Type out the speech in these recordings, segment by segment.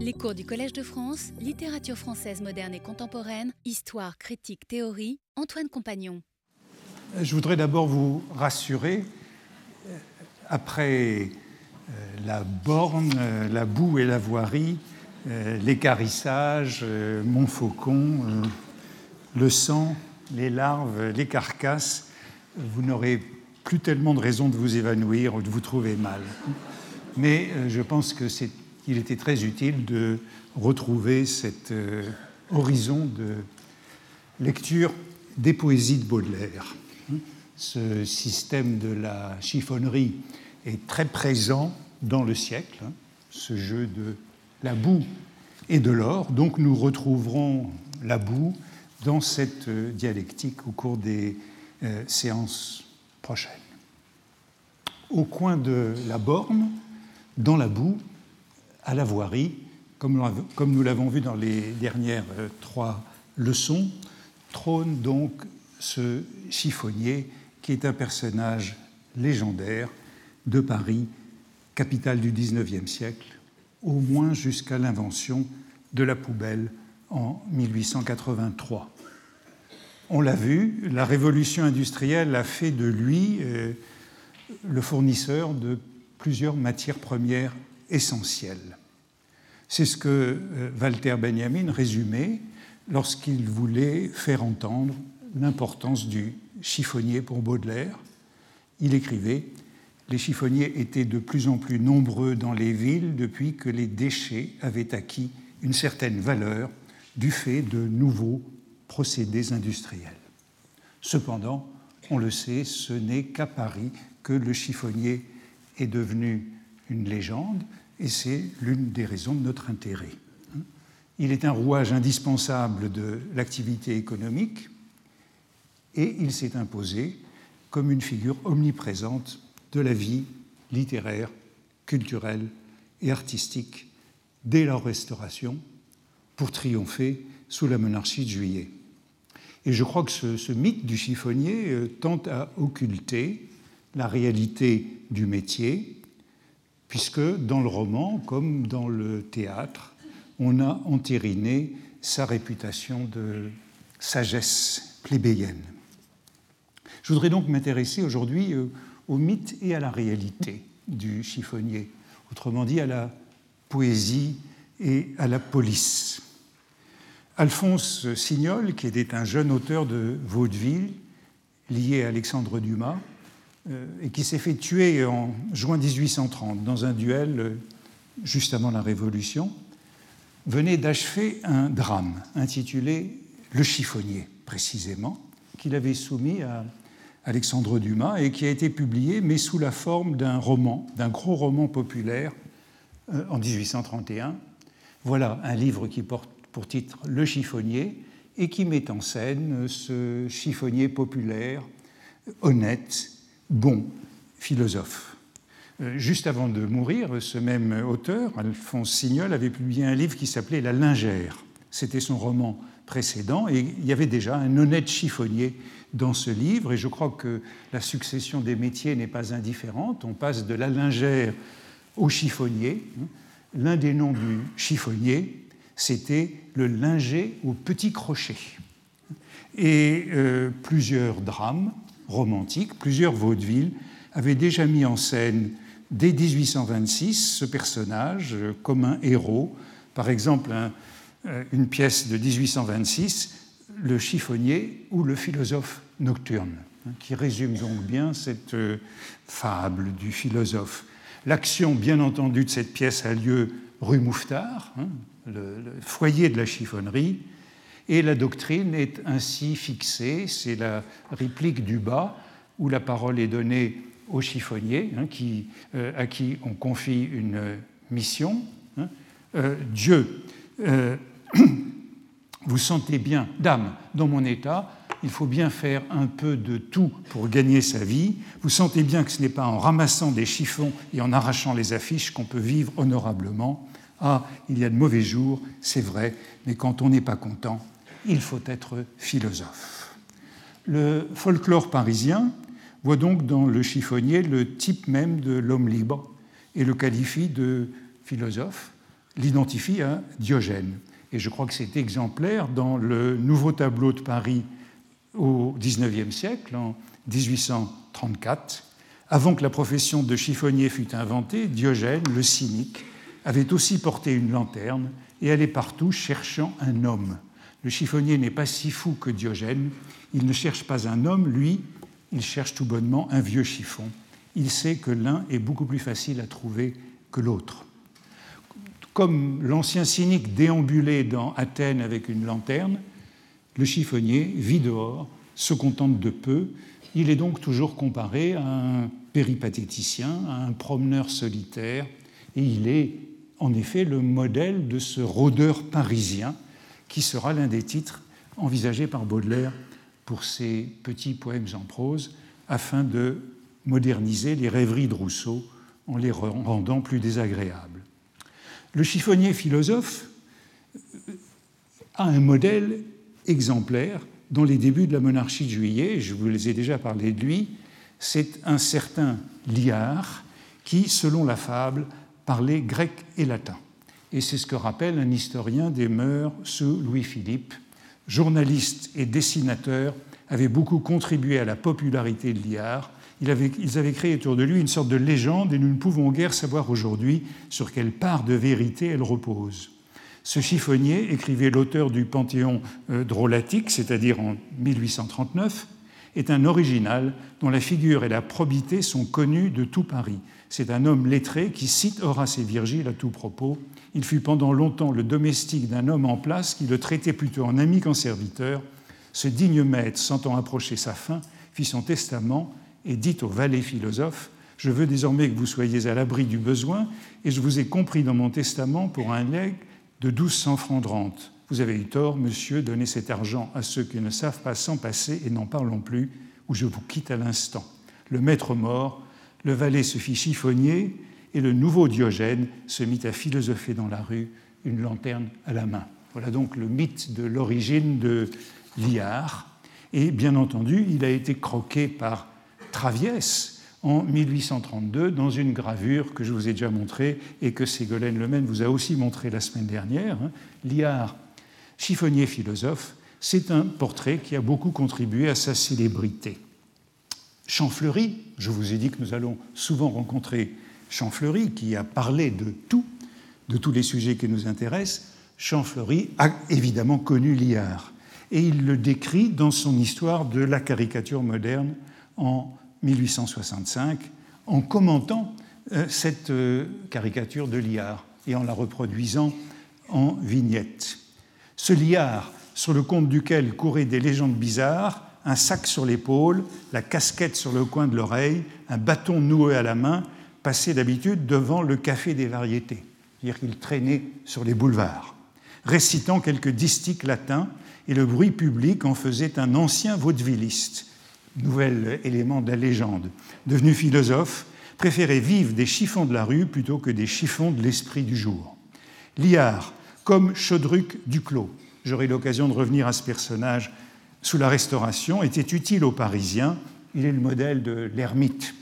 Les cours du Collège de France, littérature française moderne et contemporaine, histoire, critique, théorie, Antoine Compagnon. Je voudrais d'abord vous rassurer, euh, après euh, la borne, euh, la boue et la voirie, l'écarissage, Montfaucon, le sang, les larves, les carcasses, vous n'aurez plus tellement de raisons de vous évanouir ou de vous trouver mal. Mais je pense que c'est il était très utile de retrouver cet euh, horizon de lecture des poésies de Baudelaire. Ce système de la chiffonnerie est très présent dans le siècle, hein, ce jeu de la boue et de l'or. Donc nous retrouverons la boue dans cette euh, dialectique au cours des euh, séances prochaines. Au coin de la borne, dans la boue, à la voirie, comme, nous l'avons vu dans les dernières euh, trois leçons, trône donc ce chiffonnier qui est un personnage légendaire de Paris, capitale du XIXe siècle, au moins jusqu'à l'invention de la poubelle en 1883. On l'a vu, la révolution industrielle a fait de lui euh, le fournisseur de plusieurs matières premières essentielles. C'est ce que euh, Walter Benjamin résumait lorsqu'il voulait faire entendre l'importance du chiffonnier pour Baudelaire. Il écrivait Les chiffonniers étaient de plus en plus nombreux dans les villes depuis que les déchets avaient acquis une certaine valeur du fait de nouveaux procédés industriels. Cependant, on le sait, ce n'est qu'à Paris que le chiffonnier est devenu une légende, et c'est l'une des raisons de notre intérêt. Il est un rouage indispensable de l'activité économique et il s'est imposé comme une figure omniprésente de la vie littéraire, culturelle et artistique dès la Restauration pour triompher sous la monarchie de Juillet. Et je crois que ce, mythe du chiffonnier euh, tente à occulter la réalité du métier puisque dans le roman, comme dans le théâtre, on a entériné sa réputation de sagesse plébéienne. Je voudrais donc m'intéresser aujourd'hui euh, au mythe et à la réalité du chiffonnier, autrement dit à la poésie et à la police. Alphonse Signol, qui était un jeune auteur de vaudeville lié à Alexandre Dumas, et qui s'est fait tuer en juin 1830 dans un duel euh, juste avant la Révolution, venait d'achever un drame intitulé Le chiffonnier, précisément, qu'il avait soumis à Alexandre Dumas et qui a été publié, mais sous la forme d'un roman, d'un gros roman populaire euh, en 1831. Voilà un livre qui porte pour titre Le chiffonnier et qui met en scène ce chiffonnier populaire, honnête, bon philosophe. Euh, juste avant de mourir, ce même auteur, Alphonse Signol, avait publié un livre qui s'appelait La Lingère. C'était son roman précédent et il y avait déjà un honnête chiffonnier dans ce livre et je crois que la succession des métiers n'est pas indifférente. On passe de la lingère au chiffonnier. L'un des noms du chiffonnier, c'était le linger au petit crochet. Et euh, plusieurs drames romantique, plusieurs vaudevilles avaient déjà mis en scène dès 1826 ce personnage euh, comme un héros. Par exemple, euh, une pièce de 1826, Le chiffonnier ou le philosophe nocturne, hein, qui résume donc bien cette euh, fable du philosophe. L'action, bien entendu, de cette pièce a lieu rue Mouffetard, hein, le, foyer de la chiffonnerie, et la doctrine est ainsi fixée, c'est la réplique du bas, où la parole est donnée au chiffonnier, hein, euh, à qui on confie une mission. Hein. Euh, Dieu, euh, vous sentez bien, dame, dans mon état, il faut bien faire un peu de tout pour gagner sa vie. Vous sentez bien que ce n'est pas en ramassant des chiffons et en arrachant les affiches qu'on peut vivre honorablement. Ah, il y a de mauvais jours, c'est vrai, mais quand on n'est pas content, il faut être philosophe. Le folklore parisien voit donc dans le chiffonnier le type même de l'homme libre et le qualifie de philosophe. l'identifie à Diogène. Et je crois que c'est exemplaire dans le nouveau tableau de Paris au XIXe siècle, en 1834. Avant que la profession de chiffonnier fût inventée, Diogène, le cynique, avait aussi porté une lanterne et allait partout cherchant un homme. Le chiffonnier n'est pas si fou que Diogène. Il ne cherche pas un homme, lui, il cherche tout bonnement un vieux chiffon. Il sait que l'un est beaucoup plus facile à trouver que l'autre. Comme l'ancien cynique déambulait dans Athènes avec une lanterne, le chiffonnier vit dehors, se contente de peu. Il est donc toujours comparé à un péripatéticien, à un promeneur solitaire, et il est en effet le modèle de ce rôdeur parisien qui sera l'un des titres envisagés par Baudelaire pour ses petits poèmes en prose, afin de moderniser les rêveries de Rousseau en les rendant plus désagréables. Le chiffonnier philosophe a un modèle exemplaire dans les débuts de la monarchie de juillet, je vous les ai déjà parlé de lui, c'est un certain Liard qui, selon la fable, parlait grec et latin. Et c'est ce que rappelle un historien des mœurs sous Louis-Philippe, journaliste et dessinateur, avait beaucoup contribué à la popularité de Liard ils avaient créé autour de lui une sorte de légende et nous ne pouvons guère savoir aujourd'hui sur quelle part de vérité elle repose. Ce chiffonnier, écrivait l'auteur du Panthéon euh, drôlatique, c'est-à-dire en 1839, est un original dont la figure et la probité sont connues de tout Paris. C'est un homme lettré qui cite Horace et Virgile à tout propos. Il fut pendant longtemps le domestique d'un homme en place qui le traitait plutôt en ami qu'en serviteur. Ce digne maître, sentant approcher sa fin, fit son testament et dit au valet philosophe Je veux désormais que vous soyez à l'abri du besoin, et je vous ai compris dans mon testament pour un legs de 1200 francs de rente. Vous avez eu tort, monsieur, donnez cet argent à ceux qui ne savent pas s'en passer et n'en parlons plus, ou je vous quitte à l'instant. Le maître mort, le valet se fit chiffonnier, et le nouveau Diogène se mit à philosopher dans la rue, une lanterne à la main. Voilà donc le mythe de l'origine de Liard. Et bien entendu, il a été croqué par Traviès en 1832 dans une gravure que je vous ai déjà montrée et que Ségolène Lemaine vous a aussi montrée la semaine dernière. Hein. Liard, chiffonnier philosophe, c'est un portrait qui a beaucoup contribué à sa célébrité. Champfleury, je vous ai dit que nous allons souvent rencontrer Champfleury, qui a parlé de tout, de tous les sujets qui nous intéressent. Champfleury a évidemment connu Liard et il le décrit dans son histoire de la caricature moderne en 1865 en commentant euh, cette euh, caricature de Liard et en la reproduisant en vignette. Ce Liard, sur le compte duquel couraient des légendes bizarres, un sac sur l'épaule, la casquette sur le coin de l'oreille, un bâton noué à la main, passait d'habitude devant le café des variétés, c'est-à-dire qu'il traînait sur les boulevards, récitant quelques distiques latins, et le bruit public en faisait un ancien vaudevilliste nouvel élément de la légende, devenu philosophe, préférait vivre des chiffons de la rue plutôt que des chiffons de l'esprit du jour. Liard, comme Chodruc Duclos, j'aurai l'occasion de revenir à ce personnage sous la Restauration, était utile aux Parisiens. Il est le modèle de l'ermite,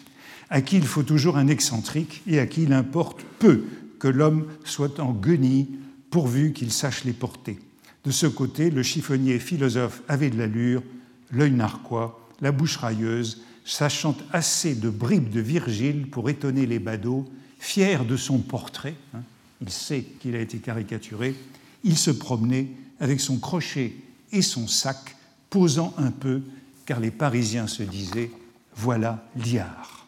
à qui il faut toujours un excentrique et à qui il importe peu que l'homme soit en guenille pourvu qu'il sache les porter. De ce côté, le chiffonnier philosophe avait de l'allure, l'œil narquois la bouche railleuse, sachant assez de bribes de Virgile pour étonner les badauds, fier de son portrait, hein, il sait qu'il a été caricaturé, il se promenait avec son crochet et son sac, posant un peu, car les Parisiens se disaient Voilà Liard.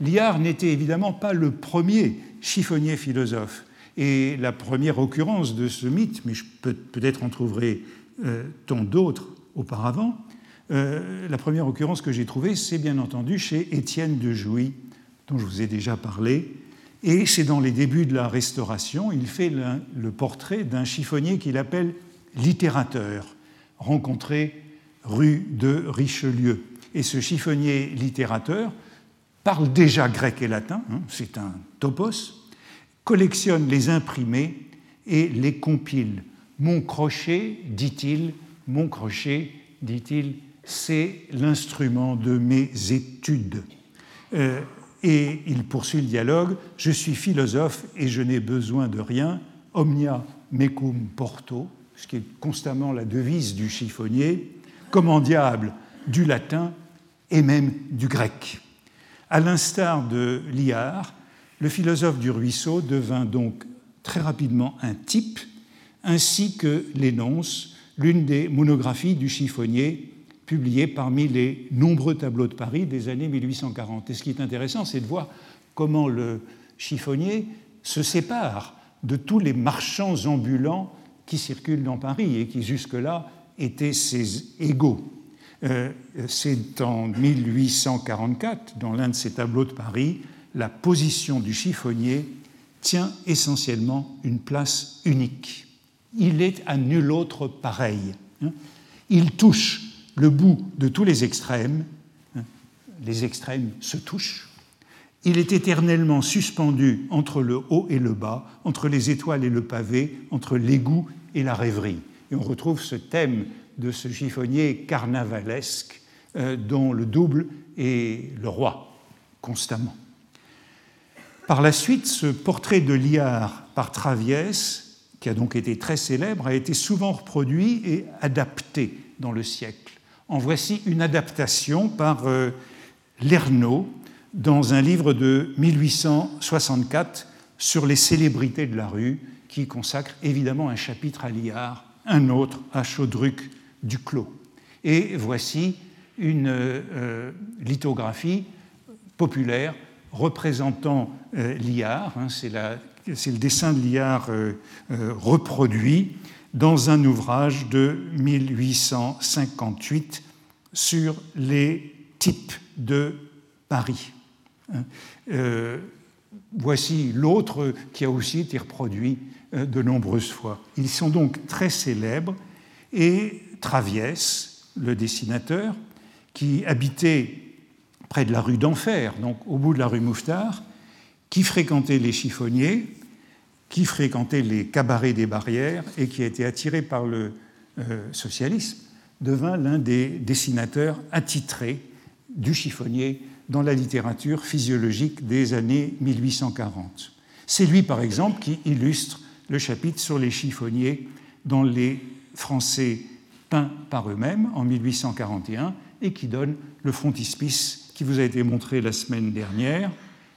Liard n'était évidemment pas le premier chiffonnier philosophe, et la première occurrence de ce mythe, mais je peux peut-être en trouverai euh, tant d'autres auparavant, euh, la première occurrence que j'ai trouvée, c'est bien entendu chez Étienne de Jouy, dont je vous ai déjà parlé. Et c'est dans les débuts de la Restauration, il fait le, portrait d'un chiffonnier qu'il appelle littérateur, rencontré rue de Richelieu. Et ce chiffonnier littérateur parle déjà grec et latin, hein, c'est un topos, collectionne les imprimés et les compile. Mon crochet, dit-il, mon crochet, dit-il, c'est l'instrument de mes études. Euh, et il poursuit le dialogue, je suis philosophe et je n'ai besoin de rien, omnia mecum porto, ce qui est constamment la devise du chiffonnier, commandiable du latin et même du grec. À l'instar de Liard, le philosophe du ruisseau devint donc très rapidement un type, ainsi que l'énonce l'une des monographies du chiffonnier publiées parmi les nombreux tableaux de Paris des années 1840. Et ce qui est intéressant, c'est de voir comment le chiffonnier se sépare de tous les marchands ambulants qui circulent dans Paris et qui jusque-là étaient ses égaux. Euh, c'est en 1844, dans l'un de ses tableaux de Paris, la position du chiffonnier tient essentiellement une place unique. Il est à nul autre pareil. Hein. Il touche le bout de tous les extrêmes. Hein. Les extrêmes se touchent. Il est éternellement suspendu entre le haut et le bas, entre les étoiles et le pavé, entre l'égout et la rêverie. Et on retrouve ce thème de ce chiffonnier carnavalesque euh, dont le double est le roi, constamment. Par la suite, ce portrait de Liard par Traviès, qui a donc été très célèbre, a été souvent reproduit et adapté dans le siècle. En voici une adaptation par euh, Lernaud dans un livre de 1864 sur les célébrités de la rue, qui consacre évidemment un chapitre à Liard, un autre à Chaudruc Duclos. Et voici une euh, lithographie populaire représentant euh, Liard, hein, c'est le dessin de Liard euh, reproduit dans un ouvrage de 1858 sur les types de Paris. Hein. voici l'autre qui a aussi été reproduit de nombreuses fois. Ils sont donc très célèbres et Traviès, le dessinateur, qui habitait près de la rue d'Enfer, donc au bout de la rue Mouffetard, qui fréquentait les chiffonniers, qui fréquentait les cabarets des barrières et qui a été attiré par le euh, socialisme, devint l'un des dessinateurs attitrés du chiffonnier dans la littérature physiologique des années 1840. C'est lui, par exemple, qui illustre le chapitre sur les chiffonniers dans les Français peints par eux-mêmes en 1841 et qui donne le frontispice qui vous a été montré la semaine dernière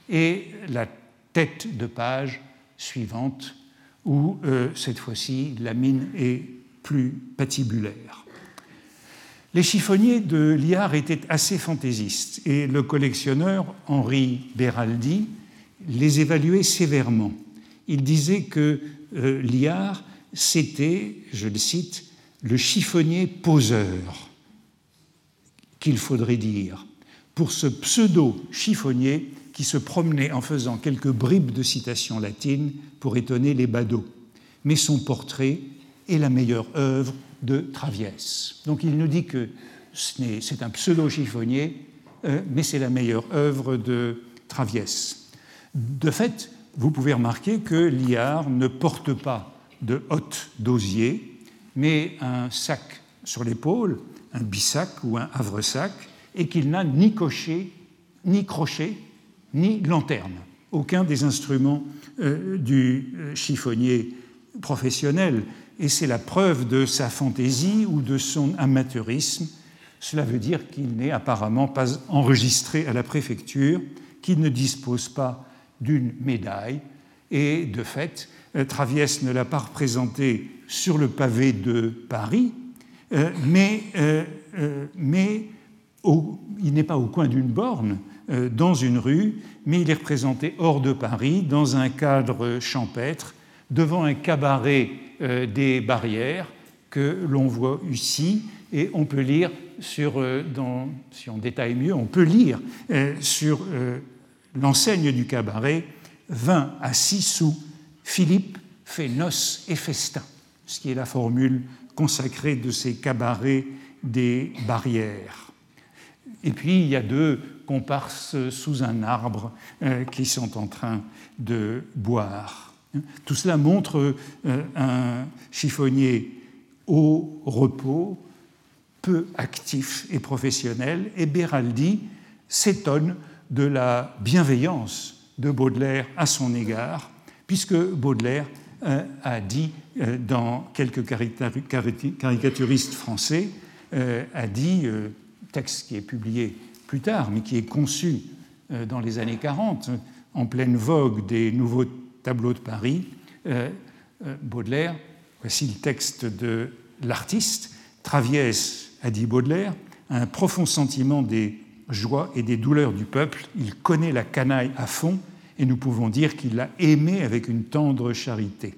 et la tête de page suivante où euh, cette fois-ci la mine est plus patibulaire. Les chiffonniers de Liard étaient assez fantaisistes et le collectionneur Henri Beraldi les évaluait sévèrement. Il disait que euh, Liard, c'était, je le cite, le chiffonnier poseur, qu'il faudrait dire, pour ce pseudo-chiffonnier qui se promenait en faisant quelques bribes de citations latines pour étonner les badauds. Mais son portrait est la meilleure œuvre de Traviès. Donc il nous dit que c'est un pseudo-chiffonnier, euh, mais c'est la meilleure œuvre de Traviès. De fait, vous pouvez remarquer que Liard ne porte pas de hotte d'osier, mais un sac sur l'épaule, un bissac ou un havresac, et qu'il n'a ni cocher, ni crochet, ni lanterne. Aucun des instruments euh, du euh, chiffonnier professionnel. Et c'est la preuve de sa fantaisie ou de son amateurisme. Cela veut dire qu'il n'est apparemment pas enregistré à la préfecture, qu'il ne dispose pas d'une médaille. Et de fait, euh, Traviès ne l'a pas représenté sur le pavé de Paris, mais, mais il n'est pas au coin d'une borne, dans une rue, mais il est représenté hors de Paris, dans un cadre champêtre, devant un cabaret des barrières que l'on voit ici, et on peut lire sur, dans, si on détaille mieux, on peut lire sur l'enseigne du cabaret 20 à 6 sous, Philippe fait noces et festin, ce qui est la formule consacrée de ces cabarets des barrières. Et puis il y a deux comparses sous un arbre euh, qui sont en train de boire. Tout cela montre euh, un chiffonnier au repos, peu actif et professionnel, et Beraldi s'étonne de la bienveillance de Baudelaire à son égard, puisque Baudelaire a dit, dans quelques caricaturistes français, a dit, texte qui est publié plus tard, mais qui est conçu dans les années 40, en pleine vogue des nouveaux tableaux de Paris, Baudelaire, voici le texte de l'artiste, Traviès, a dit Baudelaire, a un profond sentiment des joies et des douleurs du peuple, il connaît la canaille à fond, et nous pouvons dire qu'il l'a aimé avec une tendre charité.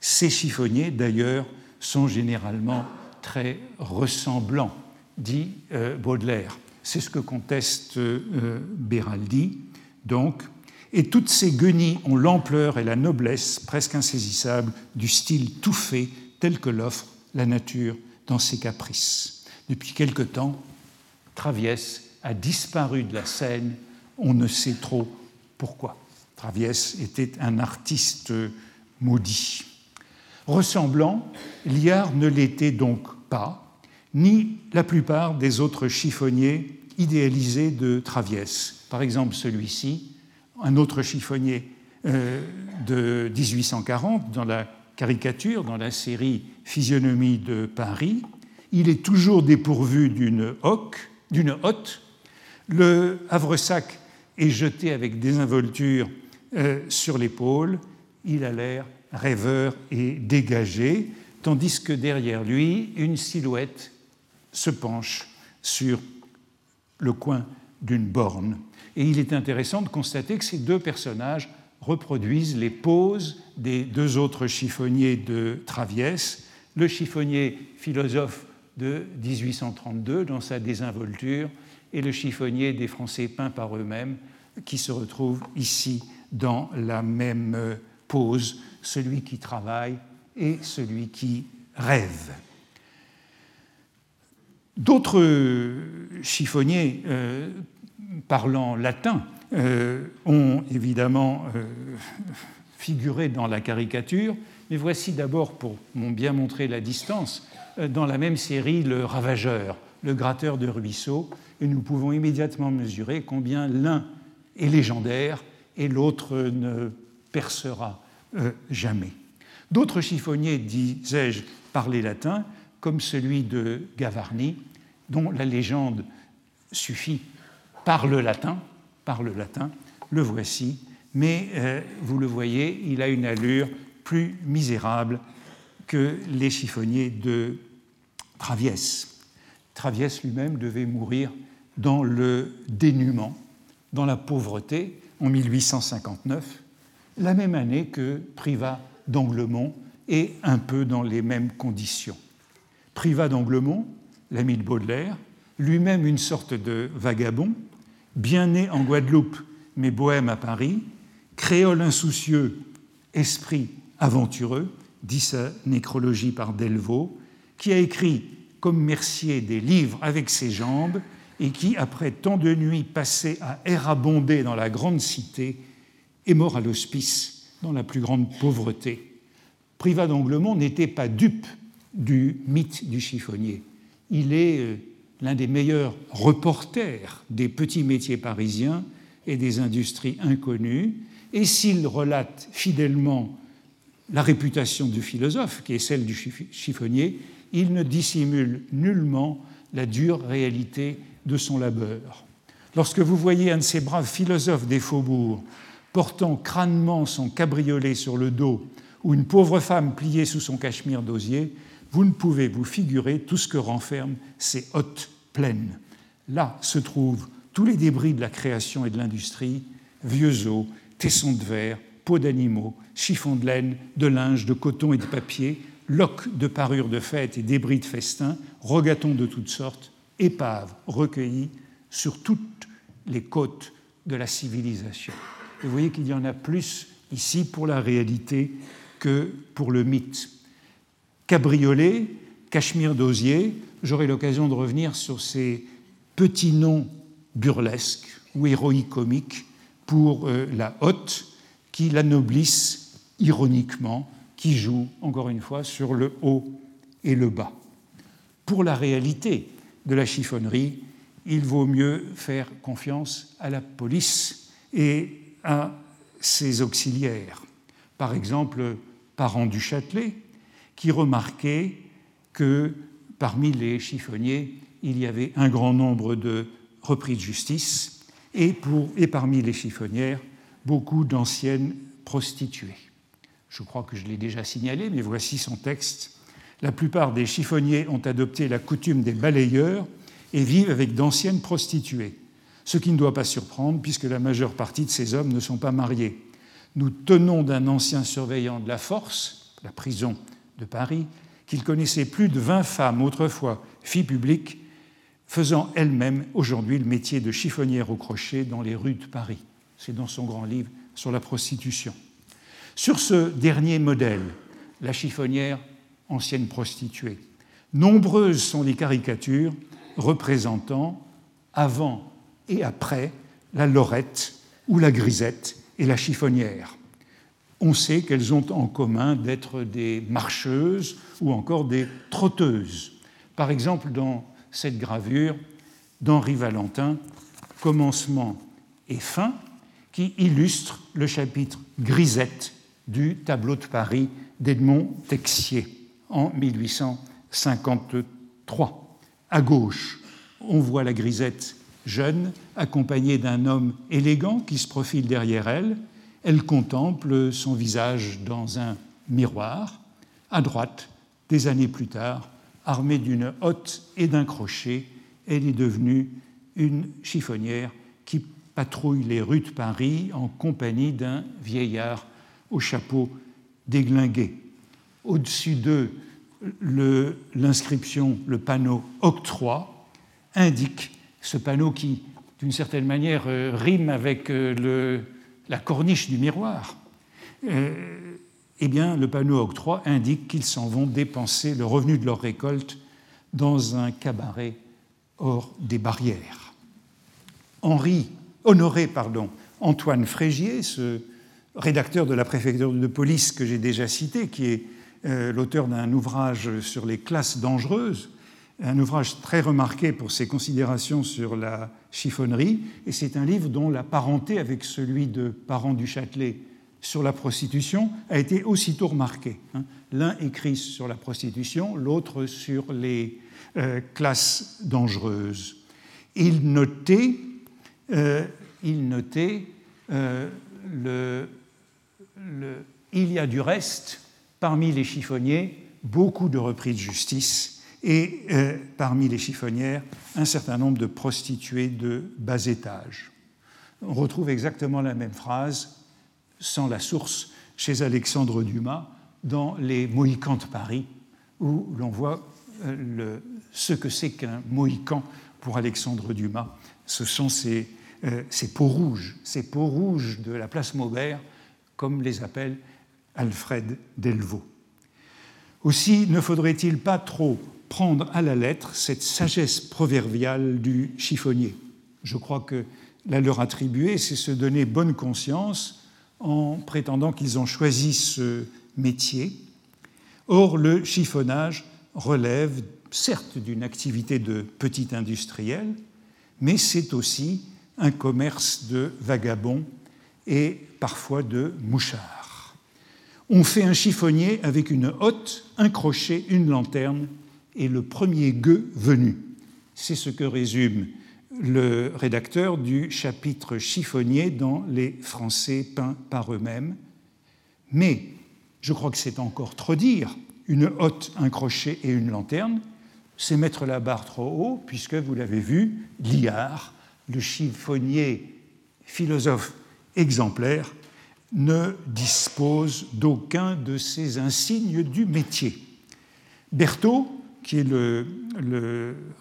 Ces chiffonniers, d'ailleurs, sont généralement très ressemblants, dit euh, Baudelaire. C'est ce que conteste euh, Béraldi. Donc, et toutes ces guenilles ont l'ampleur et la noblesse presque insaisissables du style tout fait tel que l'offre la nature dans ses caprices. Depuis quelque temps, Traviès a disparu de la scène, on ne sait trop pourquoi. Traviès était un artiste maudit. Ressemblant, Liard ne l'était donc pas, ni la plupart des autres chiffonniers idéalisés de Traviès. Par exemple, celui-ci, un autre chiffonnier euh, de 1840 dans la caricature, dans la série Physionomie de Paris. Il est toujours dépourvu d'une d'une hotte. Le havresac est jeté avec désinvolture euh, sur l'épaule. Il a l'air rêveur et dégagé, tandis que derrière lui, une silhouette se penche sur le coin d'une borne. Et il est intéressant de constater que ces deux personnages reproduisent les poses des deux autres chiffonniers de Traviès, le chiffonnier philosophe de 1832 dans sa désinvolture et le chiffonnier des Français peints par eux-mêmes qui se retrouve ici dans la même pose, celui qui travaille et celui qui rêve. D'autres chiffonniers euh, parlant latin euh, ont évidemment euh, figuré dans la caricature, mais voici d'abord, pour bien montrer la distance, dans la même série le ravageur, le gratteur de ruisseaux, et nous pouvons immédiatement mesurer combien l'un est légendaire et l'autre ne percera jamais. D'autres chiffonniers, disais-je, parlaient latin, comme celui de Gavarni, dont la légende suffit par le latin, par le latin, le voici, mais euh, vous le voyez, il a une allure plus misérable que les chiffonniers de Traviès. Traviès lui-même devait mourir dans le dénuement, dans la pauvreté, en 1859, la même année que Privat d'Anglemont et un peu dans les mêmes conditions. Privat d'Anglemont, l'ami de Baudelaire, lui-même une sorte de vagabond, bien né en Guadeloupe, mais bohème à Paris, créole insoucieux, esprit aventureux, dit sa nécrologie par Delvaux, qui a écrit comme Mercier des livres avec ses jambes et qui, après tant de nuits passées à errabonder dans la grande cité, est mort à l'hospice dans la plus grande pauvreté. Privat d'Anglemont n'était pas dupe du mythe du chiffonnier. Il est euh, l'un des meilleurs reporters des petits métiers parisiens et des industries inconnues, et s'il relate fidèlement la réputation du philosophe, qui est celle du chiffonnier, il ne dissimule nullement la dure réalité de son labeur. Lorsque vous voyez un de ces braves philosophes des faubourgs portant crânement son cabriolet sur le dos ou une pauvre femme pliée sous son cachemire d'osier, vous ne pouvez vous figurer tout ce que renferment ces hautes plaines. Là se trouvent tous les débris de la création et de l'industrie, vieux os, tessons de verre, peaux d'animaux, chiffons de laine, de linge, de coton et de papier, loques de parures de fête et débris de festin, rogatons de toutes sortes, épaves recueillies sur toutes les côtes de la civilisation. vous voyez qu'il y en a plus ici pour la réalité que pour le mythe. Cabriolet, cachemire d'osier, j'aurai l'occasion de revenir sur ces petits noms burlesques ou héroïques-comiques pour euh, la haute qui l'anoblissent ironiquement, qui jouent encore une fois sur le haut et le bas. Pour la réalité de la chiffonnerie, il vaut mieux faire confiance à la police et à ses auxiliaires. Par exemple, Parent du Châtelet, qui remarquait que parmi les chiffonniers, il y avait un grand nombre de repris de justice et, et parmi les chiffonnières, beaucoup d'anciennes prostituées. Je crois que je l'ai déjà signalé, mais voici son texte. La plupart des chiffonniers ont adopté la coutume des balayeurs et vivent avec d'anciennes prostituées, ce qui ne doit pas surprendre puisque la majeure partie de ces hommes ne sont pas mariés. Nous tenons d'un ancien surveillant de la force, la prison de Paris, qu'il connaissait plus de 20 femmes autrefois filles publiques, faisant elles-mêmes aujourd'hui le métier de chiffonnière au crochet dans les rues de Paris. C'est dans son grand livre sur la prostitution. Sur ce dernier modèle, la chiffonnière ancienne prostituée, nombreuses sont les caricatures représentant avant et après la lorette ou la grisette et la chiffonnière. On sait qu'elles ont en commun d'être des marcheuses ou encore des trotteuses. Par exemple, dans cette gravure d'Henri Valentin, Commencement et fin, qui illustre le chapitre Grisette du tableau de Paris d'Edmond Texier en 1853. À gauche, on voit la grisette jeune, accompagnée d'un homme élégant qui se profile derrière elle. Elle contemple son visage dans un miroir. À droite, des années plus tard, armée d'une hotte et d'un crochet, elle est devenue une chiffonnière qui patrouille les rues de Paris en compagnie d'un vieillard au chapeau déglingué. Au-dessus d'eux, l'inscription, le, panneau octroi, indique ce panneau qui, d'une certaine manière, euh, rime avec euh, le, la corniche du miroir. Euh, eh le panneau octroi indique qu'ils s'en vont dépenser le revenu de leur récolte dans un cabaret hors des barrières. Henri, honoré pardon, Antoine Frégier, ce rédacteur de la préfecture de police que j'ai déjà cité, qui est euh, l'auteur d'un ouvrage sur les classes dangereuses, un ouvrage très remarqué pour ses considérations sur la chiffonnerie, et c'est un livre dont la parenté avec celui de Parent du Châtelet sur la prostitution a été aussitôt remarquée. Hein. L'un écrit sur la prostitution, l'autre sur les euh, classes dangereuses. Il notait, euh, il notait le, il y a du reste parmi les chiffonniers beaucoup de repris de justice et euh, parmi les chiffonnières un certain nombre de prostituées de bas étage. On retrouve exactement la même phrase sans la source chez Alexandre Dumas dans Les Mohicans de Paris, où l'on voit euh, ce que c'est qu'un Mohican pour Alexandre Dumas. Ce sont ces, euh, ces peaux rouges, ces peaux rouges de la place Maubert comme les appelle Alfred Delvaux. Aussi ne faudrait-il pas trop prendre à la lettre cette sagesse proverbiale du chiffonnier. Je crois que la leur attribuer, c'est se donner bonne conscience en prétendant qu'ils ont choisi ce métier. Or, le chiffonnage relève certes d'une activité de petit industriel, mais c'est aussi un commerce de vagabonds et parfois de mouchards. On fait un chiffonnier avec une hotte, un crochet, une lanterne et le premier gueux venu. C'est ce que résume le rédacteur du chapitre chiffonnier dans Les Français peints par eux-mêmes. Mais je crois que c'est encore trop dire, une hotte, un crochet et une lanterne, c'est mettre la barre trop haut, puisque vous l'avez vu, Liard, le chiffonnier philosophe exemplaire ne dispose d'aucun de ces insignes du métier. Berthaud, qui est le,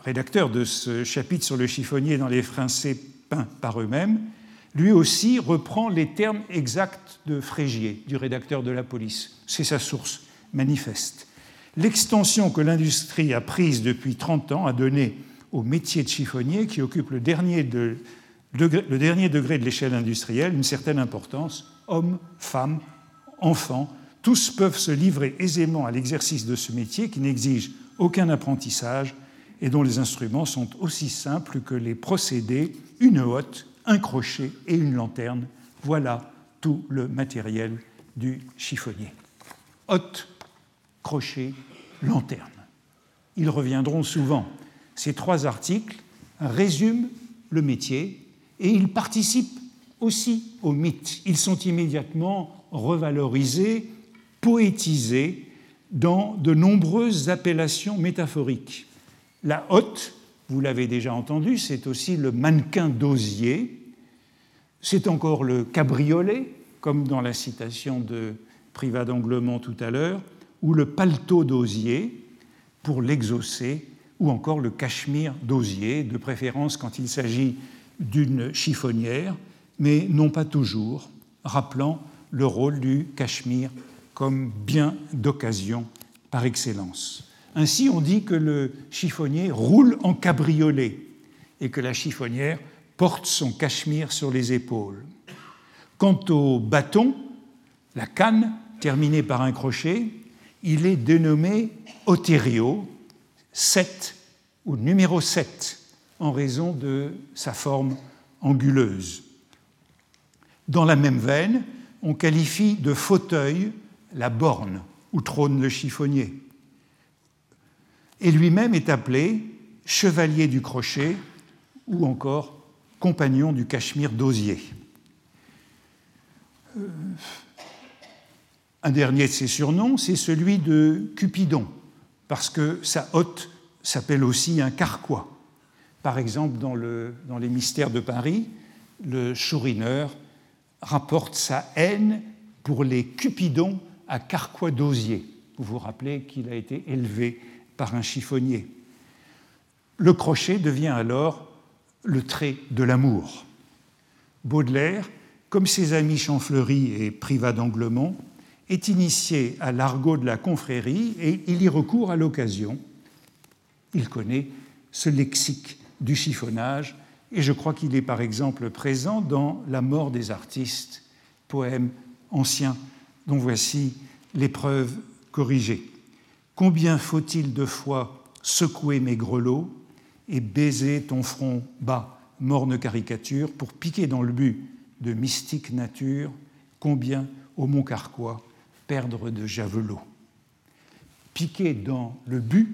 rédacteur de ce chapitre sur le chiffonnier dans les Français peints par eux-mêmes, lui aussi reprend les termes exacts de Frégier, du rédacteur de la police. C'est sa source manifeste. L'extension que l'industrie a prise depuis 30 ans a donné au métier de chiffonnier, qui occupe le dernier de le dernier degré de l'échelle industrielle, une certaine importance. Hommes, femmes, enfants, tous peuvent se livrer aisément à l'exercice de ce métier qui n'exige aucun apprentissage et dont les instruments sont aussi simples que les procédés, une hotte, un crochet et une lanterne. Voilà tout le matériel du chiffonnier. hotte, crochet, lanterne. Ils reviendront souvent. Ces trois articles résument le métier et ils participent aussi au mythe. Ils sont immédiatement revalorisés, poétisés dans de nombreuses appellations métaphoriques. La hotte, vous l'avez déjà entendu, c'est aussi le mannequin d'osier, c'est encore le cabriolet, comme dans la citation de Privat d'Anglement tout à l'heure, ou le paletot d'osier pour l'exaucer, ou encore le cachemire d'osier, de préférence quand il s'agit d'une chiffonnière, mais non pas toujours, rappelant le rôle du cachemire comme bien d'occasion par excellence. Ainsi, on dit que le chiffonnier roule en cabriolet et que la chiffonnière porte son cachemire sur les épaules. Quant au bâton, la canne, terminée par un crochet, il est dénommé otério, 7 ou numéro 7, en raison de sa forme anguleuse. Dans la même veine, on qualifie de fauteuil la borne où trône le chiffonnier. Et lui-même est appelé chevalier du crochet ou encore compagnon du cachemire d'osier. Euh, un dernier de ses surnoms, c'est celui de Cupidon, parce que sa hôte s'appelle aussi un carquois. Par exemple, dans, dans les mystères de Paris, le chourineur rapporte sa haine pour les Cupidons à Carquois d'Osier. Vous vous rappelez qu'il a été élevé par un chiffonnier. Le crochet devient alors le trait de l'amour. Baudelaire, comme ses amis Champfleury et Privat d'Anglemont, est initié à l'argot de la confrérie et il y recourt à l'occasion. Il connaît ce lexique du chiffonnage et je crois qu'il est par exemple présent dans La mort des artistes, poème ancien dont voici l'épreuve corrigée. Combien faut-il de fois secouer mes grelots et baiser ton front bas, morne caricature, pour piquer dans le but de mystique nature, combien au Mont Carquois perdre de javelot. Piquer dans le but,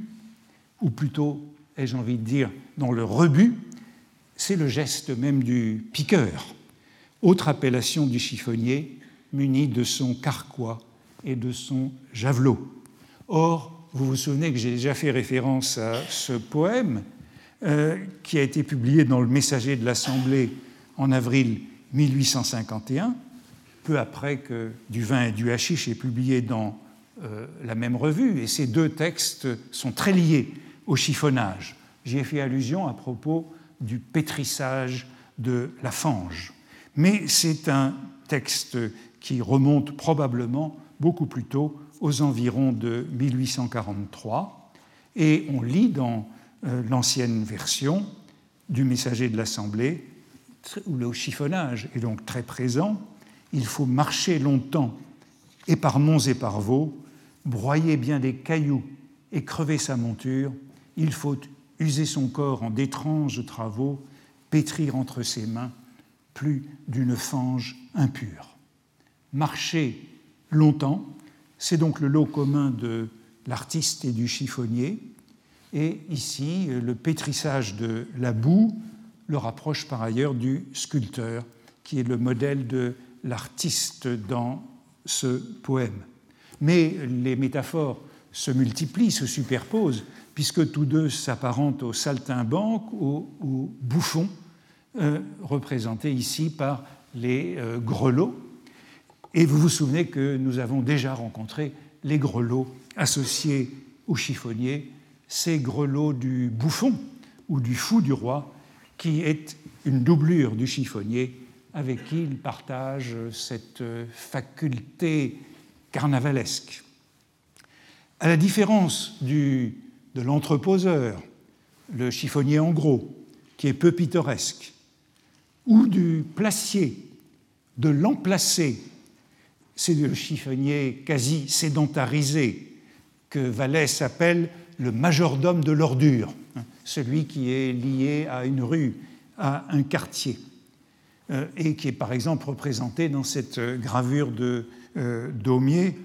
ou plutôt, ai-je envie de dire, dans le rebut, c'est le geste même du piqueur, autre appellation du chiffonnier muni de son carquois et de son javelot. Or, vous vous souvenez que j'ai déjà fait référence à ce poème euh, qui a été publié dans le Messager de l'Assemblée en avril 1851, peu après que Du vin et du hashish est publié dans euh, la même revue, et ces deux textes sont très liés au chiffonnage. J'y ai fait allusion à propos du pétrissage de la fange. Mais c'est un texte qui remonte probablement beaucoup plus tôt aux environs de 1843. Et on lit dans euh, l'ancienne version du messager de l'Assemblée, où le chiffonnage est donc très présent, il faut marcher longtemps et par monts et par vaux, broyer bien des cailloux et crever sa monture, il faut user son corps en d'étranges travaux, pétrir entre ses mains plus d'une fange impure. Marcher longtemps, c'est donc le lot commun de l'artiste et du chiffonnier. Et ici, le pétrissage de la boue le rapproche par ailleurs du sculpteur, qui est le modèle de l'artiste dans ce poème. Mais les métaphores se multiplient, se superposent, puisque tous deux s'apparentent au saltimbanque, ou au bouffon, euh, ici par les euh, grelots, et vous vous souvenez que nous avons déjà rencontré les grelots associés aux chiffonniers, ces grelots du bouffon ou du fou du roi, qui est une doublure du chiffonnier avec qui il partage cette faculté carnavalesque. À la différence du, de l'entreposeur, le chiffonnier en gros, qui est peu pittoresque, ou du placier, de l'emplacé, c'est le chiffonnier quasi sédentarisé que Vallès appelle le majordome de l'ordure, hein, celui qui est lié à une rue, à un quartier, euh, et qui est par exemple représenté dans cette gravure de euh, Daumier.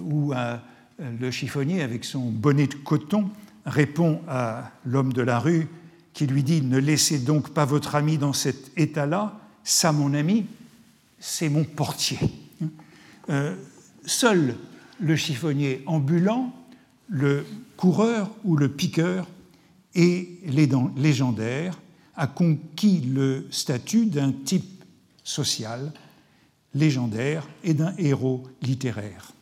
où le chiffonnier, avec son bonnet de coton, répond à l'homme de la rue qui lui dit Ne laissez donc pas votre ami dans cet état-là, ça, mon ami, c'est mon portier. Euh, seul le chiffonnier ambulant, le coureur ou le piqueur est légendaire, a conquis le statut d'un type social légendaire et d'un héros littéraire.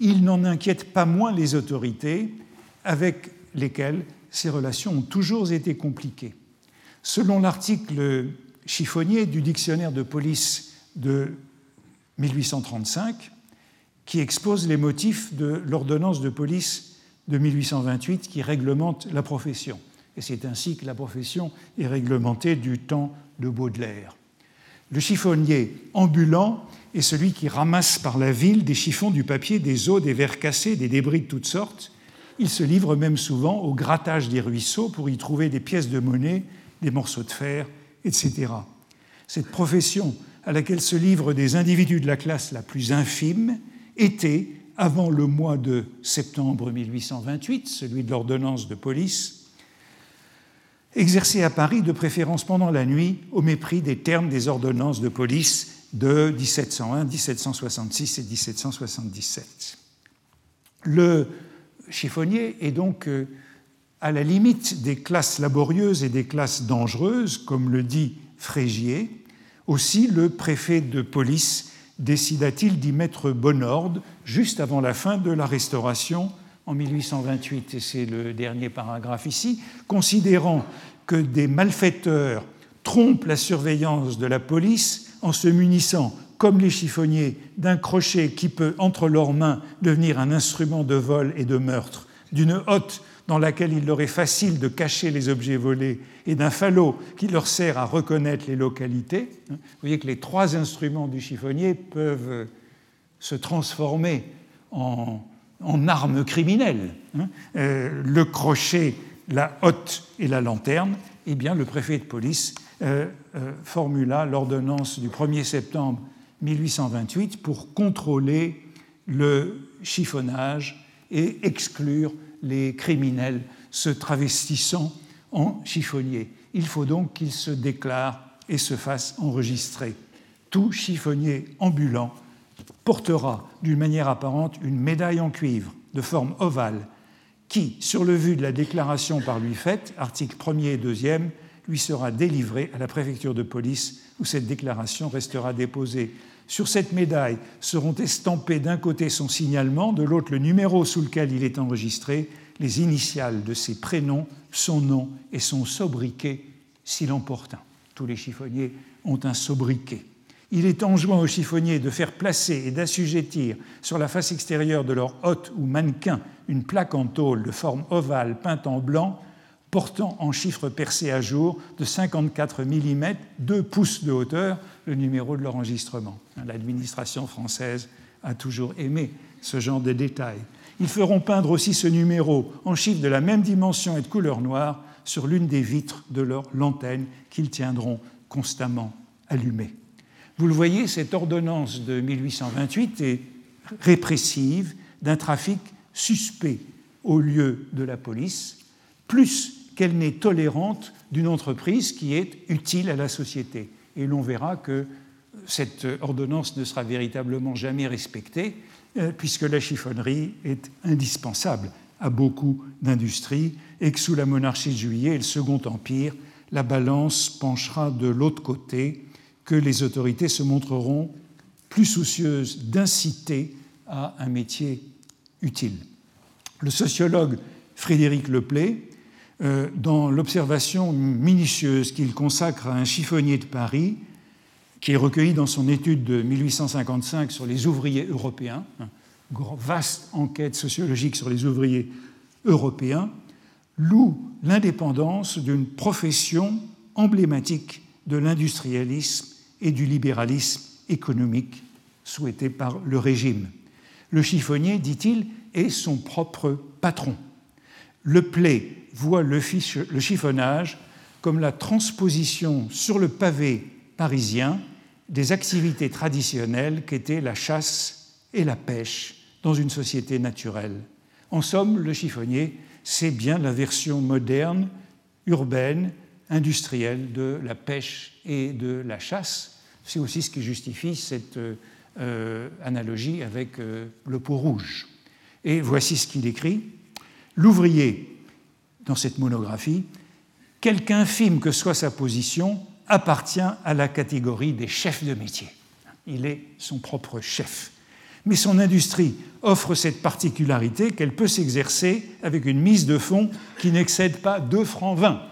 Il n'en inquiète pas moins les autorités avec lesquelles ces relations ont toujours été compliquées. Selon l'article chiffonnier du dictionnaire de police de 1835, qui expose les motifs de l'ordonnance de police de 1828 qui réglemente la profession. Et c'est ainsi que la profession est réglementée du temps de Baudelaire. Le chiffonnier ambulant est celui qui ramasse par la ville des chiffons, du papier, des os, des verres cassés, des débris de toutes sortes. Il se livre même souvent au grattage des ruisseaux pour y trouver des pièces de monnaie, des morceaux de fer, etc. Cette profession à laquelle se livrent des individus de la classe la plus infime était, avant le mois de septembre 1828, celui de l'ordonnance de police, exercé à Paris de préférence pendant la nuit au mépris des termes des ordonnances de police de 1701, 1766 et 1777. Le chiffonnier est donc euh, à la limite des classes laborieuses et des classes dangereuses, comme le dit Frégier. Aussi, le préfet de police décida-t-il d'y mettre bon ordre juste avant la fin de la Restauration en 1828, et c'est le dernier paragraphe ici, considérant que des malfaiteurs trompent la surveillance de la police en se munissant, comme les chiffonniers, d'un crochet qui peut, entre leurs mains, devenir un instrument de vol et de meurtre, d'une hotte dans laquelle il leur est facile de cacher les objets volés et d'un falot qui leur sert à reconnaître les localités. Vous voyez que les trois instruments du chiffonnier peuvent se transformer en armes criminelles, hein, euh, le crochet, la hotte et la lanterne, eh bien, le préfet de police euh, euh, formula l'ordonnance du 1er septembre 1828 pour contrôler le chiffonnage et exclure les criminels se travestissant en chiffonnier. Il faut donc qu'il se déclare et se fasse enregistrer. Tout chiffonnier ambulant portera d'une manière apparente une médaille en cuivre de forme ovale qui, sur le vu de la déclaration par lui faite, article 1er et 2e, lui sera délivrée à la préfecture de police où cette déclaration restera déposée. Sur cette médaille seront estampés d'un côté son signalement, de l'autre le numéro sous lequel il est enregistré, les initiales de ses prénoms, son nom et son sobriquet s'il emporte Tous les chiffonniers ont un sobriquet. Il est enjoint aux chiffonniers de faire placer et d'assujettir sur la face extérieure de leur hôte ou mannequin une plaque en tôle de forme ovale peinte en blanc portant en chiffres percés à jour de 54 mm, 2 pouces de hauteur, le numéro de leur enregistrement. L'administration française a toujours aimé ce genre de détails. Ils feront peindre aussi ce numéro en chiffres de la même dimension et de couleur noire sur l'une des vitres de leur lanterne qu'ils tiendront constamment allumées. Vous le voyez, cette ordonnance de 1828 est répressive d'un trafic suspect au lieu de la police, plus qu'elle n'est tolérante d'une entreprise qui est utile à la société. Et l'on verra que cette ordonnance ne sera véritablement jamais respectée, euh, puisque la chiffonnerie est indispensable à beaucoup d'industries, et que sous la monarchie de Juillet et le Second Empire, la balance penchera de l'autre côté que les autorités se montreront plus soucieuses d'inciter à un métier utile. Le sociologue Frédéric Leplay, euh, dans l'observation minutieuse qu'il consacre à un chiffonnier de Paris, qui est recueilli dans son étude de 1855 sur les ouvriers européens, une vaste enquête sociologique sur les ouvriers européens, loue l'indépendance d'une profession emblématique de l'industrialisme et du libéralisme économique souhaité par le régime. Le chiffonnier, dit-il, est son propre patron. Le Play voit le, chiffonnage comme la transposition sur le pavé parisien des activités traditionnelles qu'étaient la chasse et la pêche dans une société naturelle. En somme, le chiffonnier, c'est bien la version moderne, urbaine, industrielle de la pêche et de la chasse. C'est aussi ce qui justifie cette euh, analogie avec euh, le peau rouge. Et voici ce qu'il écrit. L'ouvrier, dans cette monographie, quelque infime que soit sa position, appartient à la catégorie des chefs de métier. Il est son propre chef. Mais son industrie offre cette particularité qu'elle peut s'exercer avec une mise de fonds qui n'excède pas 2 francs 20,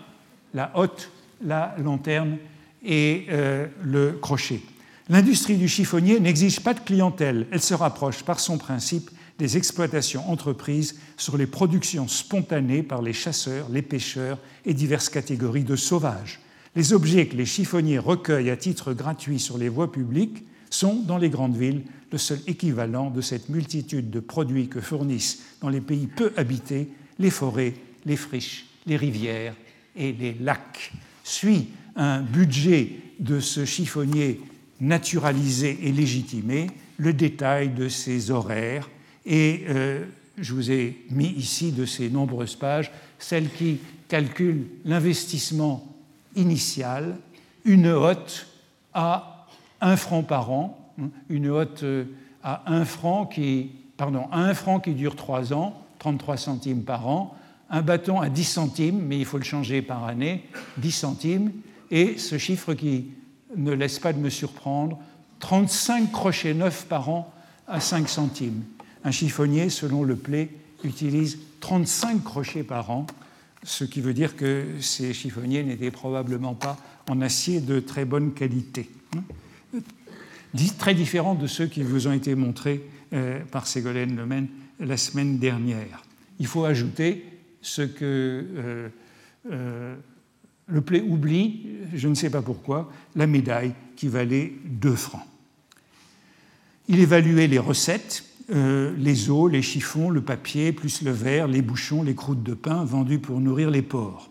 la hotte, la lanterne et euh, le crochet. L'industrie du chiffonnier n'exige pas de clientèle, elle se rapproche par son principe des exploitations entreprises sur les productions spontanées par les chasseurs, les pêcheurs et diverses catégories de sauvages. Les objets que les chiffonniers recueillent à titre gratuit sur les voies publiques sont, dans les grandes villes, le seul équivalent de cette multitude de produits que fournissent dans les pays peu habités les forêts, les friches, les rivières et les lacs. Suit un budget de ce chiffonnier naturalisé et légitimé, le détail de ses horaires, et euh, je vous ai mis ici de ces nombreuses pages celle qui calcule l'investissement initial, une hotte à un franc par an, hein, une hotte euh, à un franc qui, à un franc qui dure trois ans, 33 centimes par an, un bâton à 10 centimes, mais il faut le changer par année, 10 centimes, et ce chiffre qui ne laisse pas de me surprendre, 35 crochets neufs par an à 5 centimes. Un chiffonnier, selon le Play, utilise 35 crochets par an, ce qui veut dire que ces chiffonniers n'étaient probablement pas en acier de très bonne qualité. Très différent de ceux qui vous ont été montrés euh, par Ségolène Lemaine la semaine dernière. Il faut ajouter ce que euh, euh, le Play oublie, je ne sais pas pourquoi, la médaille qui valait 2 francs. Il évaluait les recettes euh, les os, les chiffons, le papier, plus le verre, les bouchons, les croûtes de pain vendus pour nourrir les porcs.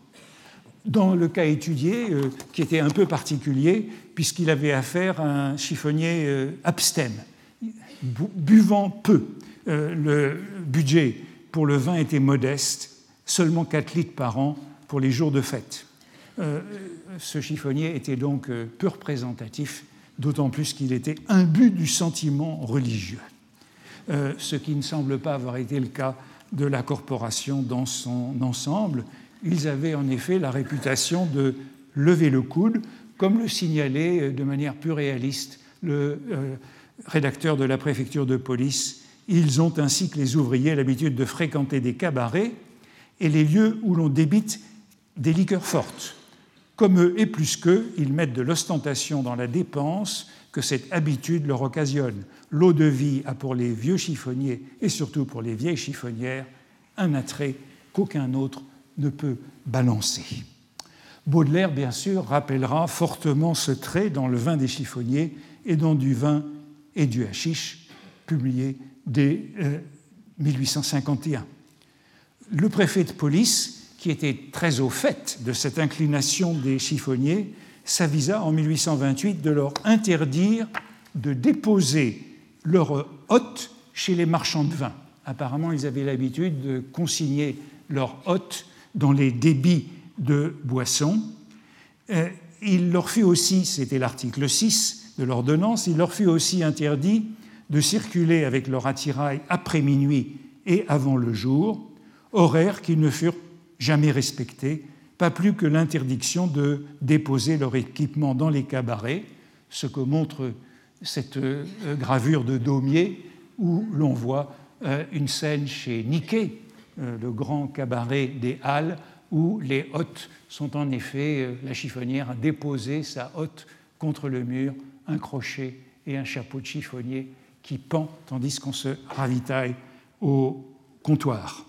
Dans le cas étudié, euh, qui était un peu particulier, puisqu'il avait affaire à un chiffonnier euh, abstème, buvant peu, le budget pour le vin était modeste, seulement 4 litres par an pour les jours de fête. ce chiffonnier était donc peu représentatif, d'autant plus qu'il était imbu du sentiment religieux. Euh, ce qui ne semble pas avoir été le cas de la corporation dans son ensemble. Ils avaient en effet la réputation de lever le coude, comme le signalait euh, de manière plus réaliste le euh, rédacteur de la préfecture de police. Ils ont ainsi que les ouvriers l'habitude de fréquenter des cabarets et les lieux où l'on débite des liqueurs fortes. Comme eux et plus qu'eux, ils mettent de l'ostentation dans la dépense que cette habitude leur occasionne. L'eau de vie a pour les vieux chiffonniers et surtout pour les vieilles chiffonnières un attrait qu'aucun autre ne peut balancer. Baudelaire, bien sûr, rappellera fortement ce trait dans Le vin des chiffonniers et dans Du vin et du hashish, publié dès 1851. Euh, Le préfet de police, qui était très au fait de cette inclination des chiffonniers, s'avisa en 1828 de leur interdire de déposer leur hôte chez les marchands de vin. Apparemment, ils avaient l'habitude de consigner leur hôte dans les débits de boissons. Euh, il leur fut aussi, c'était l'article 6 de l'ordonnance, il leur fut aussi interdit de circuler avec leur attirail après minuit et avant le jour, horaires qui ne furent jamais respectés pas plus que l'interdiction de déposer leur équipement dans les cabarets, ce que montre cette euh, gravure de Daumier où l'on voit euh, une scène chez Niquet, euh, le grand cabaret des Halles, où les hôtes sont en effet, la chiffonnière a déposé sa hotte contre le mur, un crochet et un chapeau de chiffonnier qui pend tandis qu'on se ravitaille au comptoir.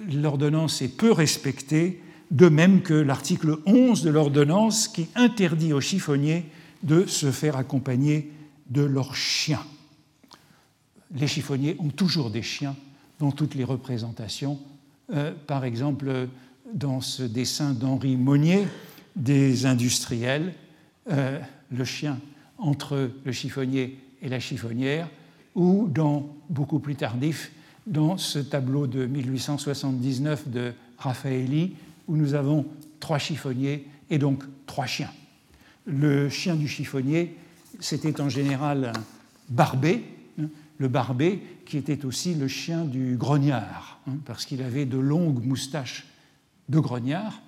L'ordonnance est peu respectée de même que l'article 11 de l'ordonnance qui interdit aux chiffonniers de se faire accompagner de leurs chiens. Les chiffonniers ont toujours des chiens dans toutes les représentations. Euh, par exemple, dans ce dessin d'Henri Monnier des industriels, euh, le chien entre le chiffonnier et la chiffonnière, ou dans, beaucoup plus tardif, dans ce tableau de 1879 de Raffaelli, où nous avons trois chiffonniers et donc trois chiens. Le chien du chiffonnier, c'était en général un barbet, hein, le barbet qui était aussi le chien du grognard, hein, parce qu'il avait de longues moustaches de grognard.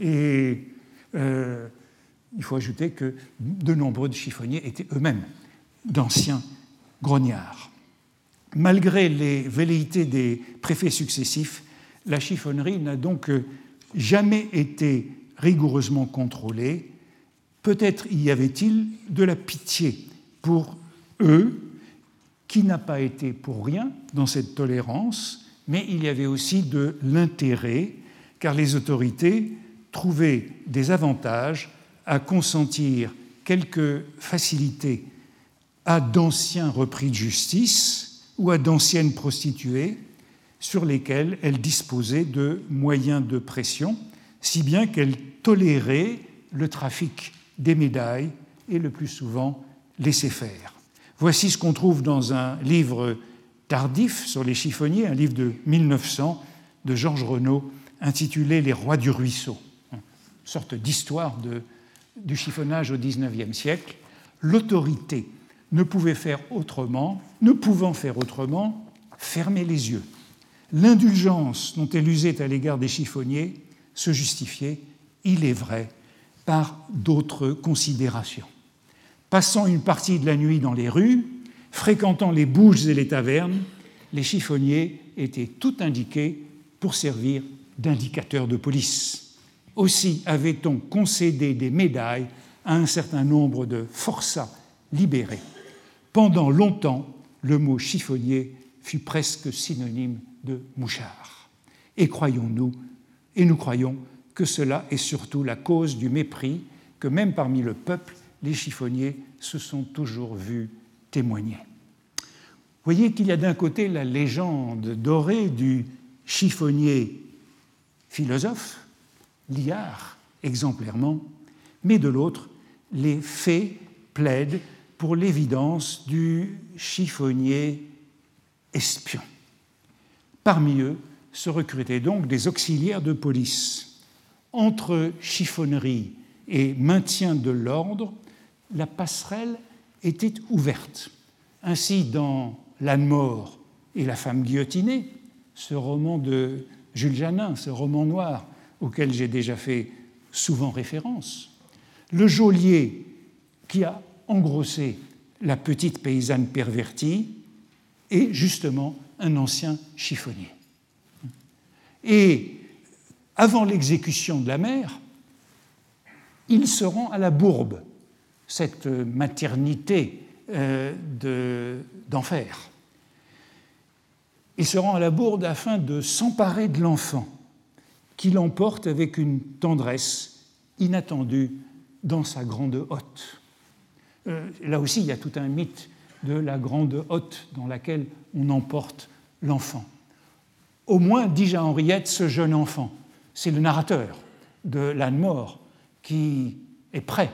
Et euh, il faut ajouter que de nombreux chiffonniers étaient eux-mêmes d'anciens grognards. Malgré les velléités des préfets successifs, la chiffonnerie n'a donc jamais été rigoureusement contrôlée. Peut-être y avait-il de la pitié pour eux, qui n'a pas été pour rien dans cette tolérance, mais il y avait aussi de l'intérêt, car les autorités trouvaient des avantages à consentir quelques facilités à d'anciens repris de justice ou à d'anciennes prostituées sur lesquelles elles disposaient de moyens de pression, si bien qu'elles toléraient le trafic des médailles et le plus souvent laissaient faire. Voici ce qu'on trouve dans un livre tardif sur les chiffonniers, un livre de 1900 de Georges Renaud intitulé Les rois du ruisseau, une sorte d'histoire du chiffonnage au XIXe siècle. L'autorité ne pouvait faire autrement, ne pouvant faire autrement, fermer les yeux. L'indulgence dont elle usait à l'égard des chiffonniers se justifiait, il est vrai, par d'autres considérations. Passant une partie de la nuit dans les rues, fréquentant les bouges et les tavernes, les chiffonniers étaient tout indiqués pour servir d'indicateurs de police. Aussi avait-on concédé des médailles à un certain nombre de forçats libérés pendant longtemps, le mot chiffonnier fut presque synonyme de mouchard. Et croyons-nous, et nous croyons que cela est surtout la cause du mépris que même parmi le peuple, les chiffonniers se sont toujours vus témoigner. Voyez qu'il y a d'un côté la légende dorée du chiffonnier philosophe, liard exemplairement, mais de l'autre, les faits plaident pour l'évidence du chiffonnier espion. Parmi eux se recrutaient donc des auxiliaires de police. Entre chiffonnerie et maintien de l'ordre, la passerelle était ouverte. Ainsi, dans L'âne mort et la femme guillotinée, ce roman de Jules Janin, ce roman noir auquel j'ai déjà fait souvent référence, le geôlier qui a engrosser la petite paysanne pervertie et justement un ancien chiffonnier. Et avant l'exécution de la mère, il se rend à la Bourbe, cette maternité euh, d'enfer. il se rend à la Bourbe afin de s'emparer de l'enfant, qu'il emporte avec une tendresse inattendue dans sa grande hotte. Euh, là aussi, il y a tout un mythe de la grande hotte dans laquelle on emporte l'enfant. Au moins, dis-je à Henriette, ce jeune enfant, c'est le narrateur de l'âne mort qui est prêt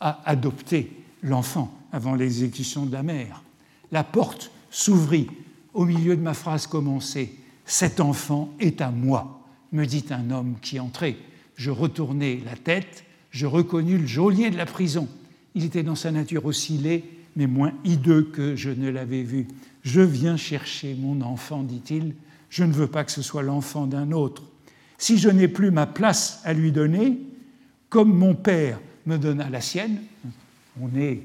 à adopter l'enfant avant l'exécution de la mère. La porte s'ouvrit au milieu de ma phrase commencée. Cet enfant est à moi, me dit un homme qui entrait. Je retournai la tête, je reconnus le geôlier de la prison. Il était dans sa nature aussi mais moins hideux que je ne l'avais vu. Je viens chercher mon enfant, dit-il. Je ne veux pas que ce soit l'enfant d'un autre. Si je n'ai plus ma place à lui donner, comme mon père me donna la sienne, on est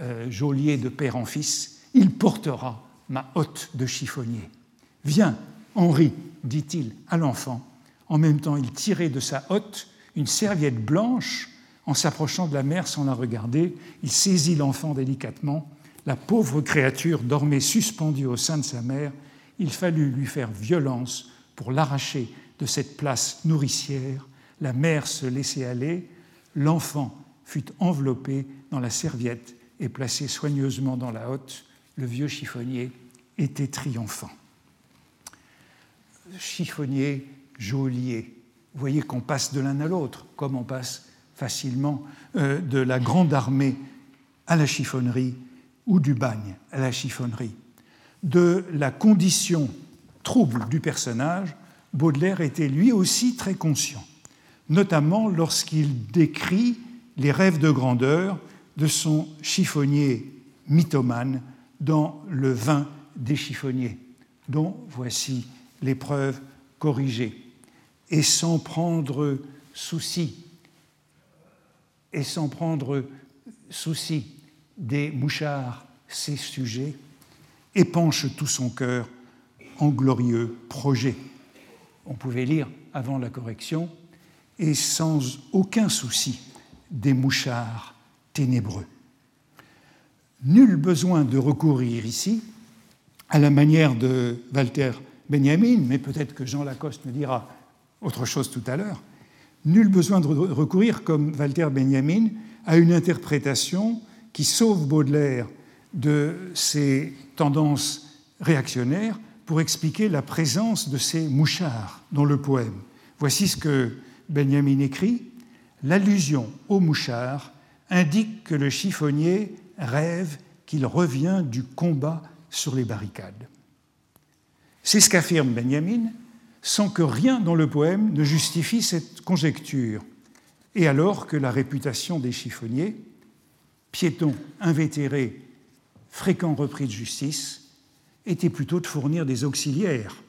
euh, geôlier de père en fils, il portera ma hotte de chiffonnier. Viens, Henri, dit-il à l'enfant. En même temps, il tirait de sa hotte une serviette blanche en s'approchant de la mère sans la regarder, il saisit l'enfant délicatement. La pauvre créature dormait suspendue au sein de sa mère. Il fallut lui faire violence pour l'arracher de cette place nourricière. La mère se laissait aller. L'enfant fut enveloppé dans la serviette et placé soigneusement dans la hotte. Le vieux chiffonnier était triomphant. Chiffonnier, geôlier. Vous voyez qu'on passe de l'un à l'autre, comme on passe facilement euh, de la grande armée à la chiffonnerie ou du bagne à la chiffonnerie. De la condition trouble du personnage, Baudelaire était lui aussi très conscient, notamment lorsqu'il décrit les rêves de grandeur de son chiffonnier mythomane dans Le vin des chiffonniers, dont voici l'épreuve corrigée. Et sans prendre souci, et sans prendre souci des mouchards, ses sujets, épanche tout son cœur en glorieux projet. On pouvait lire avant la correction, et sans aucun souci des mouchards ténébreux. Nul besoin de recourir ici, à la manière de Walter Benjamin, mais peut-être que Jean Lacoste me dira autre chose tout à l'heure, nul besoin de recourir, comme Walter Benjamin, à une interprétation qui sauve Baudelaire de ses tendances réactionnaires pour expliquer la présence de ces mouchards dans le poème. Voici ce que Benjamin écrit. L'allusion aux mouchards indique que le chiffonnier rêve qu'il revient du combat sur les barricades. C'est ce qu'affirme Benjamin, sans que rien dans le poème ne justifie cette conjecture, et alors que la réputation des chiffonniers, piétons invétérés, fréquents repris de justice, était plutôt de fournir des auxiliaires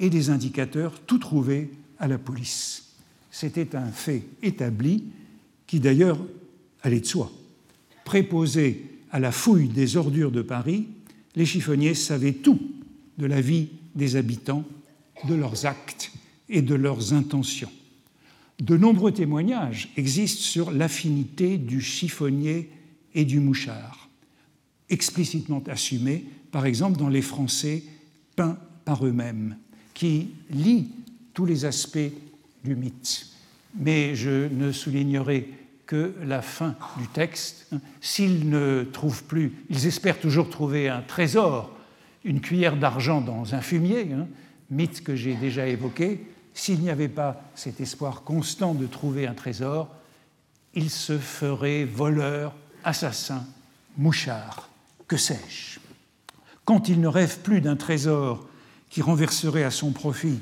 et des indicateurs tout trouvés à la police. C'était un fait établi qui d'ailleurs allait de soi. Préposés à la fouille des ordures de Paris, les chiffonniers savaient tout de la vie des habitants, de leurs actes et de leurs intentions. De nombreux témoignages existent sur l'affinité du chiffonnier et du mouchard, explicitement assumés, par exemple dans les Français peints par eux-mêmes, qui lient tous les aspects du mythe. Mais je ne soulignerai que la fin du texte. S'ils ne trouvent plus, ils espèrent toujours trouver un trésor, une cuillère d'argent dans un fumier, hein, mythe que j'ai déjà évoqué. S'il n'y avait pas cet espoir constant de trouver un trésor, ils se feraient voleurs, assassins, mouchards, que sais-je. Quand il ne rêve plus d'un trésor qui renverserait à son profit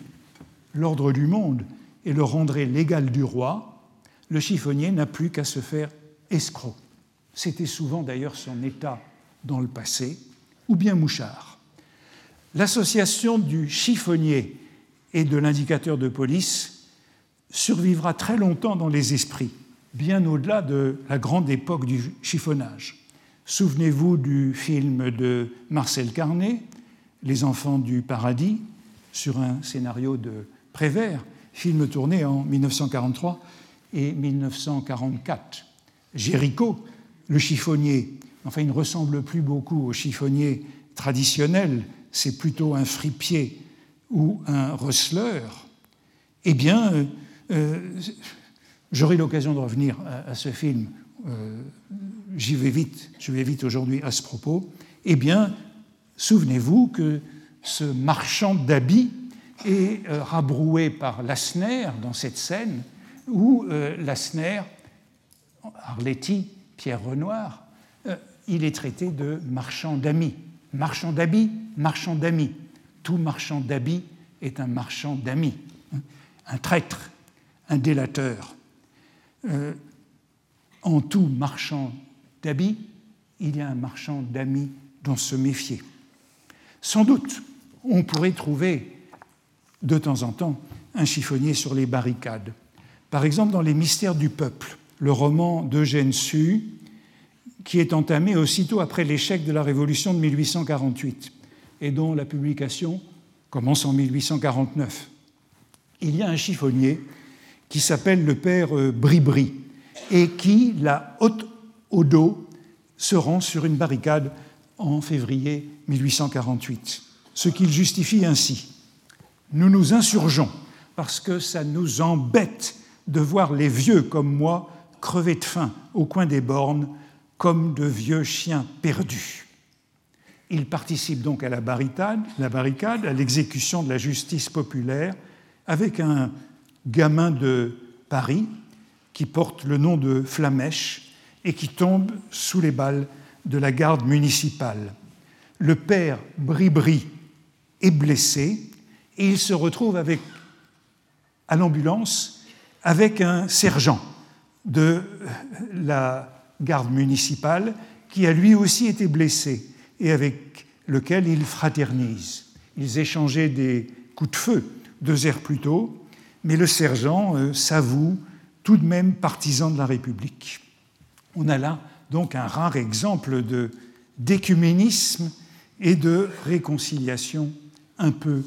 l'ordre du monde et le rendrait l'égal du roi, le chiffonnier n'a plus qu'à se faire escroc. C'était souvent d'ailleurs son état dans le passé, ou bien mouchard. L'association du chiffonnier et de l'indicateur de police survivra très longtemps dans les esprits, bien au-delà de la grande époque du chiffonnage. Souvenez-vous du film de Marcel Carnet, Les enfants du paradis, sur un scénario de Prévert, film tourné en 1943 et 1944. Géricault, le chiffonnier, enfin il ne ressemble plus beaucoup au chiffonnier traditionnel, c'est plutôt un fripier ou un receleur, eh bien, euh, euh, j'aurai l'occasion de revenir à, ce film, euh, j'y vais vite, je vais vite aujourd'hui à ce propos, eh bien, souvenez-vous que ce marchand d'habits est rabroué par Lassner dans cette scène, où Lassner, Arletty, Pierre Renoir, il est traité de marchand d'amis. Marchand d'habits, marchand d'amis. Tout marchand d'habits est un marchand d'amis, hein. un traître, un délateur. Euh, en tout marchand d'habits, il y a un marchand d'amis dont se méfier. Sans doute, on pourrait trouver de temps en temps un chiffonnier sur les barricades. Par exemple, dans Les Mystères du peuple, le roman d'Eugène Sue, qui est entamé aussitôt après l'échec de la Révolution de 1848 et dont la publication commence en 1849. Il y a un chiffonnier qui s'appelle le père euh, Bribri et qui, la haute au dos, se rend sur une barricade en février 1848. Ce qu'il justifie ainsi. Nous nous insurgeons parce que ça nous embête de voir les vieux comme moi crever de faim au coin des bornes comme de vieux chiens perdus. Il participe donc à la barricade, à l'exécution de la justice populaire avec un gamin de Paris qui porte le nom de Flamèche et qui tombe sous les balles de la garde municipale. Le père Bribri est blessé et il se retrouve à l'ambulance avec un sergent de la garde municipale qui a lui aussi été blessé et avec lequel ils fraternisent. Ils échangeaient des coups de feu deux heures plus tôt, mais le sergent euh, s'avoue tout de même partisan de la République. On a là donc un rare exemple de d'écuménisme et de réconciliation un peu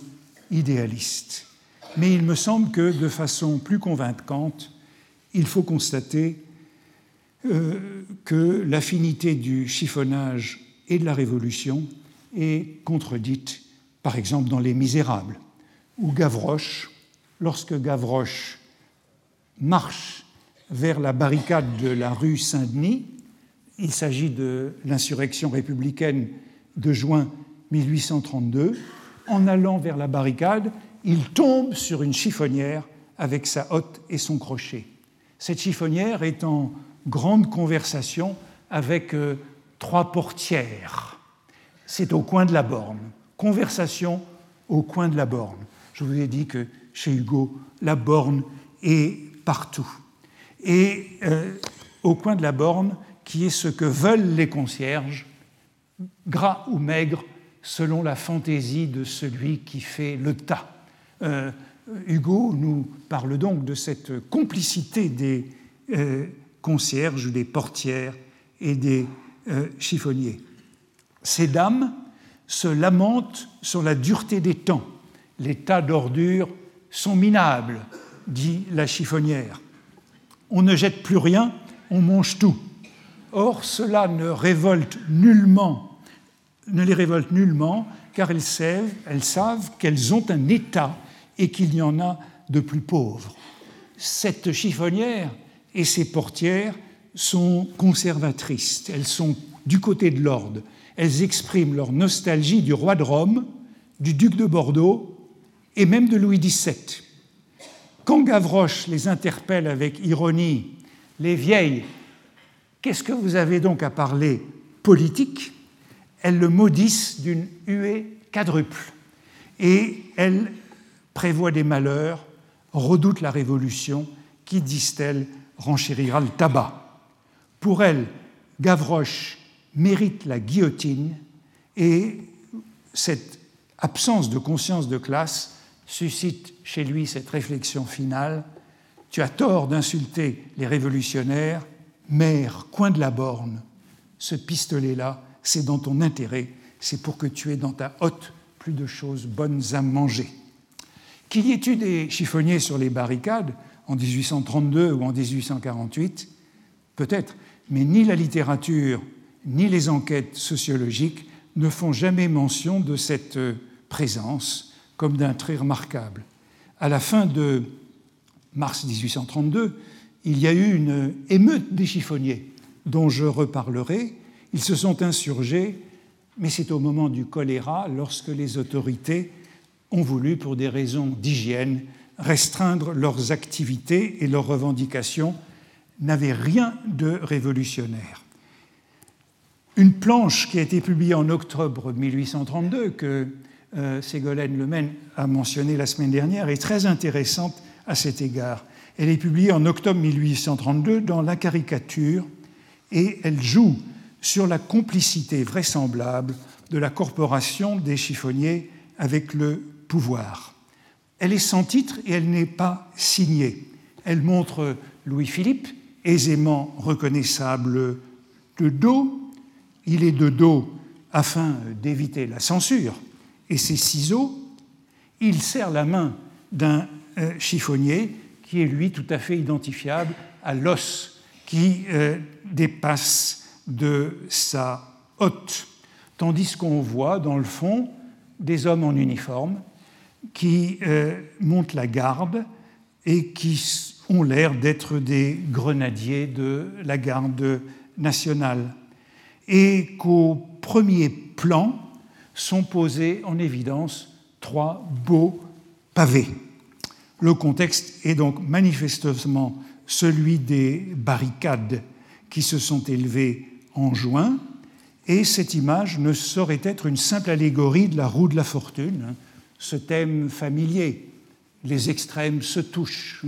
idéaliste. Mais il me semble que de façon plus convaincante, il faut constater euh, que l'affinité du chiffonnage et de la Révolution est contredite, par exemple, dans Les Misérables, où Gavroche, lorsque Gavroche marche vers la barricade de la rue Saint-Denis, il s'agit de l'insurrection républicaine de juin 1832, en allant vers la barricade, il tombe sur une chiffonnière avec sa hotte et son crochet. Cette chiffonnière est en grande conversation avec euh, trois portières. C'est au coin de la borne. Conversation au coin de la borne. Je vous ai dit que chez Hugo, la borne est partout. Et euh, au coin de la borne, qui est ce que veulent les concierges, gras ou maigre, selon la fantaisie de celui qui fait le tas. Euh, Hugo nous parle donc de cette complicité des concierges, des portières et des euh, chiffonniers. Ces dames se lamentent sur la dureté des temps. Les tas d'ordures sont minables, dit la chiffonnière. On ne jette plus rien, on mange tout. Or, cela ne révolte nullement, ne les révolte nullement, car elles savent qu'elles ont un état et qu'il y en a de plus pauvres. Cette chiffonnière et ses portières sont conservatrices, elles sont du côté de l'ordre, elles expriment leur nostalgie du roi de Rome, du duc de Bordeaux et même de Louis XVII. Quand Gavroche les interpelle avec ironie, les vieilles, qu'est-ce que vous avez donc à parler politique? Elles le maudissent d'une huée quadruple. Et elles prévoient des malheurs, redoutent la révolution. Qui, disent-elles, renchérira le tabac. Pour elles, Gavroche mérite la guillotine et cette absence de conscience de classe suscite chez lui cette réflexion finale. Tu as tort d'insulter les révolutionnaires, mère, coin de la borne. Ce pistolet-là, c'est dans ton intérêt, c'est pour que tu aies dans ta hotte plus de choses bonnes à manger. Qu'il y ait eu des chiffonniers sur les barricades en 1832 ou en 1848, peut-être, mais ni la littérature ni les enquêtes sociologiques ne font jamais mention de cette présence comme d'un trait remarquable. À la fin de mars 1832, il y a eu une émeute des chiffonniers dont je reparlerai. Ils se sont insurgés, mais c'est au moment du choléra, lorsque les autorités ont voulu, pour des raisons d'hygiène, restreindre leurs activités et leurs revendications, n'avaient rien de révolutionnaire. Une planche qui a été publiée en octobre 1832, que euh, Ségolène Lemaine a mentionnée la semaine dernière, est très intéressante à cet égard. Elle est publiée en octobre 1832 dans La caricature et elle joue sur la complicité vraisemblable de la corporation des chiffonniers avec le pouvoir. Elle est sans titre et elle n'est pas signée. Elle montre Louis-Philippe, aisément reconnaissable de dos. Il est de dos afin d'éviter la censure et ses ciseaux. Il serre la main d'un euh, chiffonnier qui est lui tout à fait identifiable à l'os qui euh, dépasse de sa hotte. Tandis qu'on voit dans le fond des hommes en uniforme qui euh, montent la garde et qui ont l'air d'être des grenadiers de la garde nationale. Et qu'au premier plan sont posés en évidence trois beaux pavés. Le contexte est donc manifestement celui des barricades qui se sont élevées en juin et cette image ne saurait être une simple allégorie de la roue de la fortune, hein. Ce thème familier. Les extrêmes se touchent.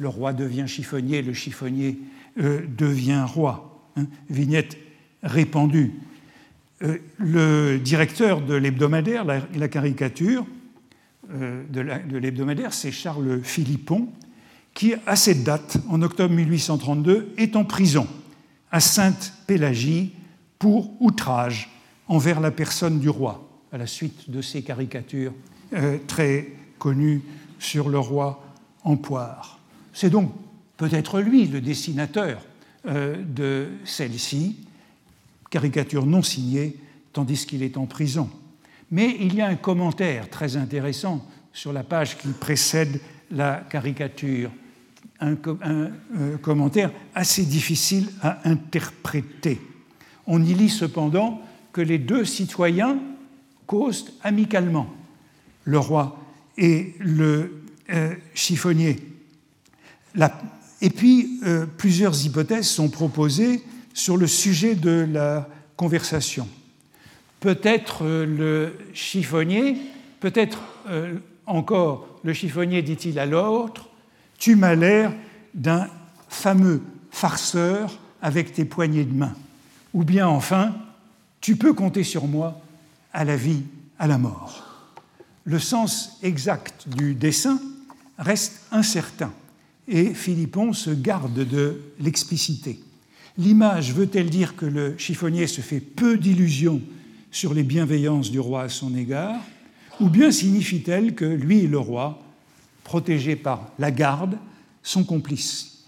Le roi devient chiffonnier, le chiffonnier euh, devient roi. Hein. Vignette répandue. Euh, le directeur de l'hebdomadaire, la, caricature euh, de l'hebdomadaire, c'est Charles Philippon, qui, à cette date, en octobre 1832, est en prison à Sainte-Pélagie pour outrage envers la personne du roi, à la suite de ces caricatures euh, très connues sur le roi en poire. C'est donc peut-être lui le dessinateur euh, de celle-ci, caricature non signée, tandis qu'il est en prison. Mais il y a un commentaire très intéressant sur la page qui précède la caricature, un, euh, commentaire assez difficile à interpréter. On y lit cependant que les deux citoyens causent amicalement, le roi et le euh, chiffonnier. et puis, euh, plusieurs hypothèses sont proposées sur le sujet de la conversation. Peut-être euh, le chiffonnier, peut-être encore le chiffonnier dit-il à l'autre, tu m'as l'air d'un fameux farceur avec tes poignées de main ou bien enfin, tu peux compter sur moi à la vie, à la mort. Le sens exact du dessin reste incertain et Philippon se garde de l'expliciter. L'image veut-elle dire que le chiffonnier se fait peu d'illusions sur les bienveillances du roi à son égard, ou bien signifie-t-elle que lui et le roi, protégés par la garde, sont complices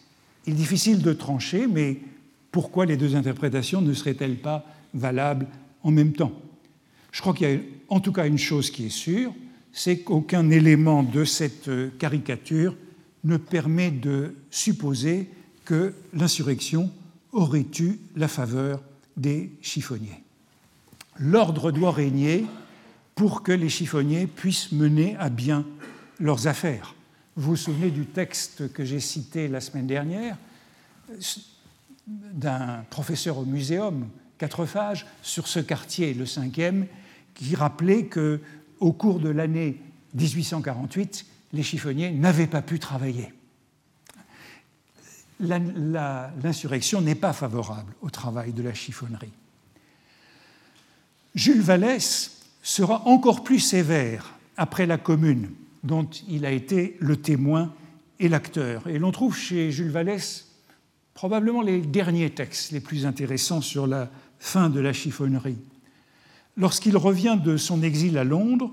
Il est difficile de trancher, mais pourquoi les deux interprétations ne seraient-elles pas valables en même temps? Je crois qu'il y a en tout cas une chose qui est sûre, c'est qu'aucun élément de cette caricature ne permet de supposer que l'insurrection aurait eu la faveur des chiffonniers. L'ordre doit régner pour que les chiffonniers puissent mener à bien leurs affaires. Vous vous souvenez du texte que j'ai cité la semaine dernière d'un professeur au muséum, Quatrefages, sur ce quartier, le cinquième, qui rappelait que au cours de l'année 1848, les chiffonniers n'avaient pas pu travailler. L'insurrection n'est pas favorable au travail de la chiffonnerie. Jules Vallès sera encore plus sévère après la Commune, dont il a été le témoin et l'acteur. Et l'on trouve chez Jules Vallès probablement les derniers textes les plus intéressants sur la fin de la chiffonnerie. Lorsqu'il revient de son exil à Londres,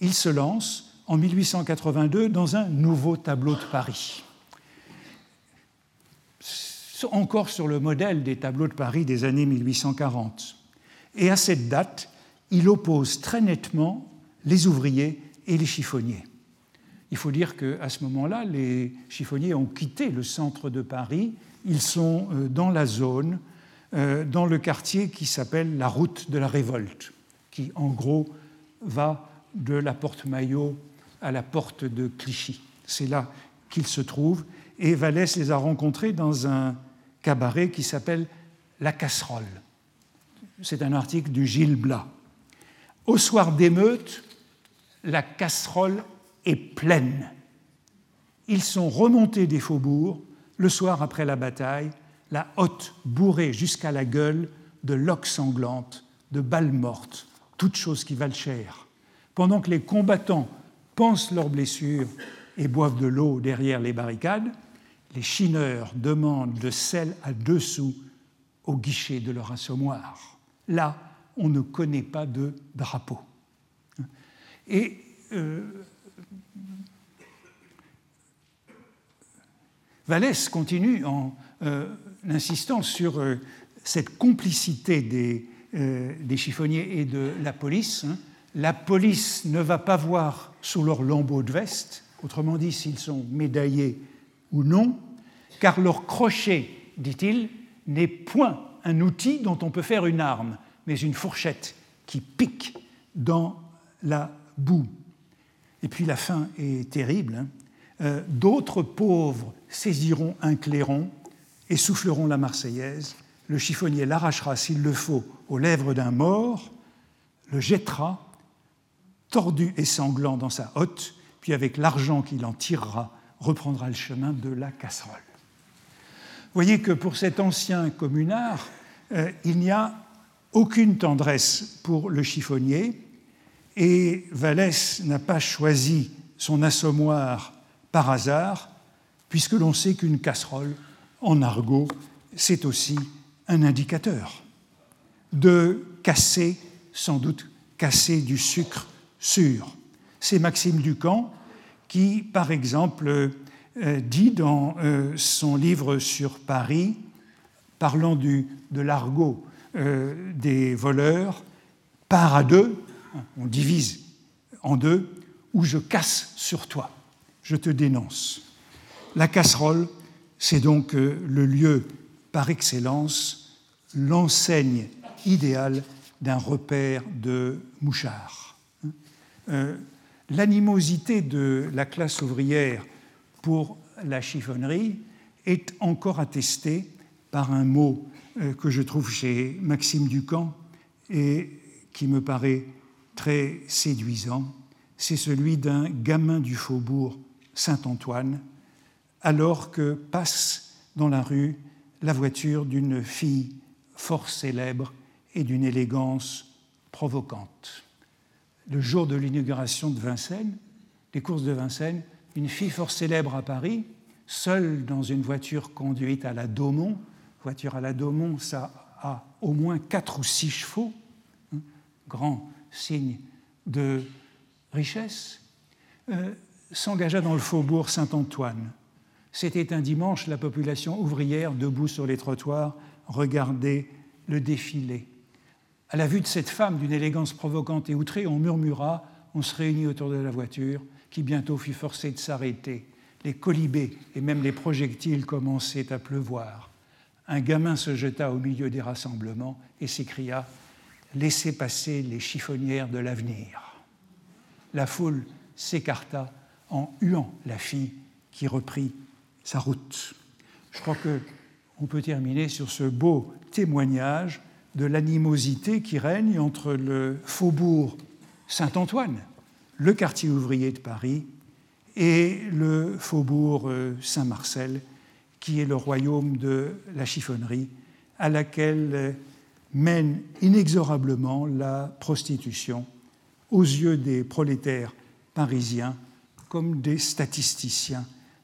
il se lance en 1882 dans un nouveau tableau de Paris. Encore sur le modèle des tableaux de Paris des années 1840. Et à cette date, il oppose très nettement les ouvriers et les chiffonniers. Il faut dire qu'à ce moment-là, les chiffonniers ont quitté le centre de Paris ils sont euh, dans la zone, dans le quartier qui s'appelle la route de la révolte, qui en gros va de la porte Maillot à la porte de Clichy. C'est là qu'ils se trouvent. Et Vallès les a rencontrés dans un cabaret qui s'appelle La Casserole. C'est un article du Gilles Blas. Au soir d'émeute, la casserole est pleine. Ils sont remontés des faubourgs le soir après la bataille, la hotte bourrée jusqu'à la gueule de loques sanglantes, de balles mortes, toutes choses qui valent cher. Pendant que les combattants pensent leurs blessures et boivent de l'eau derrière les barricades, les chineurs demandent de sel à deux sous au guichet de leur assommoir. Là, on ne connaît pas de drapeau. Et euh, Vallès continue en euh, insistant sur euh, cette complicité euh, des, chiffonniers et de la police. Hein. La police ne va pas voir sous leur lambeau de veste, autrement dit s'ils sont médaillés ou non, car leur crochet, dit-il, n'est point un outil dont on peut faire une arme, mais une fourchette qui pique dans la boue. Et puis la fin est terrible. Hein. Euh, d'autres pauvres saisiront un clairon et souffleront la Marseillaise, le chiffonnier l'arrachera s'il le faut aux lèvres d'un mort, le jettera, tordu et sanglant dans sa hotte, puis avec l'argent qu'il en tirera, reprendra le chemin de la casserole. Vous voyez que pour cet ancien communard, euh, il n'y a aucune tendresse pour le chiffonnier, et Vallès n'a pas choisi son assommoir par hasard, puisque l'on sait qu'une casserole, en argot, c'est aussi un indicateur de casser, sans doute casser du sucre sûr. C'est Maxime Ducamp qui, par exemple, euh, dit dans euh, son livre sur Paris, parlant du, de l'argot euh, des voleurs, part à deux, on divise en deux, ou je casse sur toi, je te dénonce. La casserole, c'est donc le lieu par excellence, l'enseigne idéale d'un repère de mouchards. L'animosité de la classe ouvrière pour la chiffonnerie est encore attestée par un mot euh, que je trouve chez Maxime Ducamp et qui me paraît très séduisant. C'est celui d'un gamin du faubourg Saint-Antoine, alors que passe dans la rue la voiture d'une fille fort célèbre et d'une élégance provocante le jour de l'inauguration de Vincennes, des courses de Vincennes, une fille fort célèbre à Paris, seule dans une voiture conduite à la Daumont. Voiture à la Daumont, ça a au moins quatre ou six chevaux, hein, grand signe de richesse, euh, s'engagea dans le faubourg Saint-Antoine. C'était un dimanche, la population ouvrière, debout sur les trottoirs, regardait le défilé. À la vue de cette femme d'une élégance provocante et outrée, on murmura, on se réunit autour de la voiture, qui bientôt fut forcée de s'arrêter. Les colibés et même les projectiles commençaient à pleuvoir. Un gamin se jeta au milieu des rassemblements et s'écria Laissez passer les chiffonnières de l'avenir. La foule s'écarta en huant la fille qui reprit sa route. Je crois qu'on peut terminer sur ce beau témoignage de l'animosité qui règne entre le faubourg Saint-Antoine, le quartier ouvrier de Paris, et le faubourg euh, Saint-Marcel, qui est le royaume de la chiffonnerie, à laquelle euh, mène inexorablement la prostitution aux yeux des prolétaires parisiens comme des statisticiens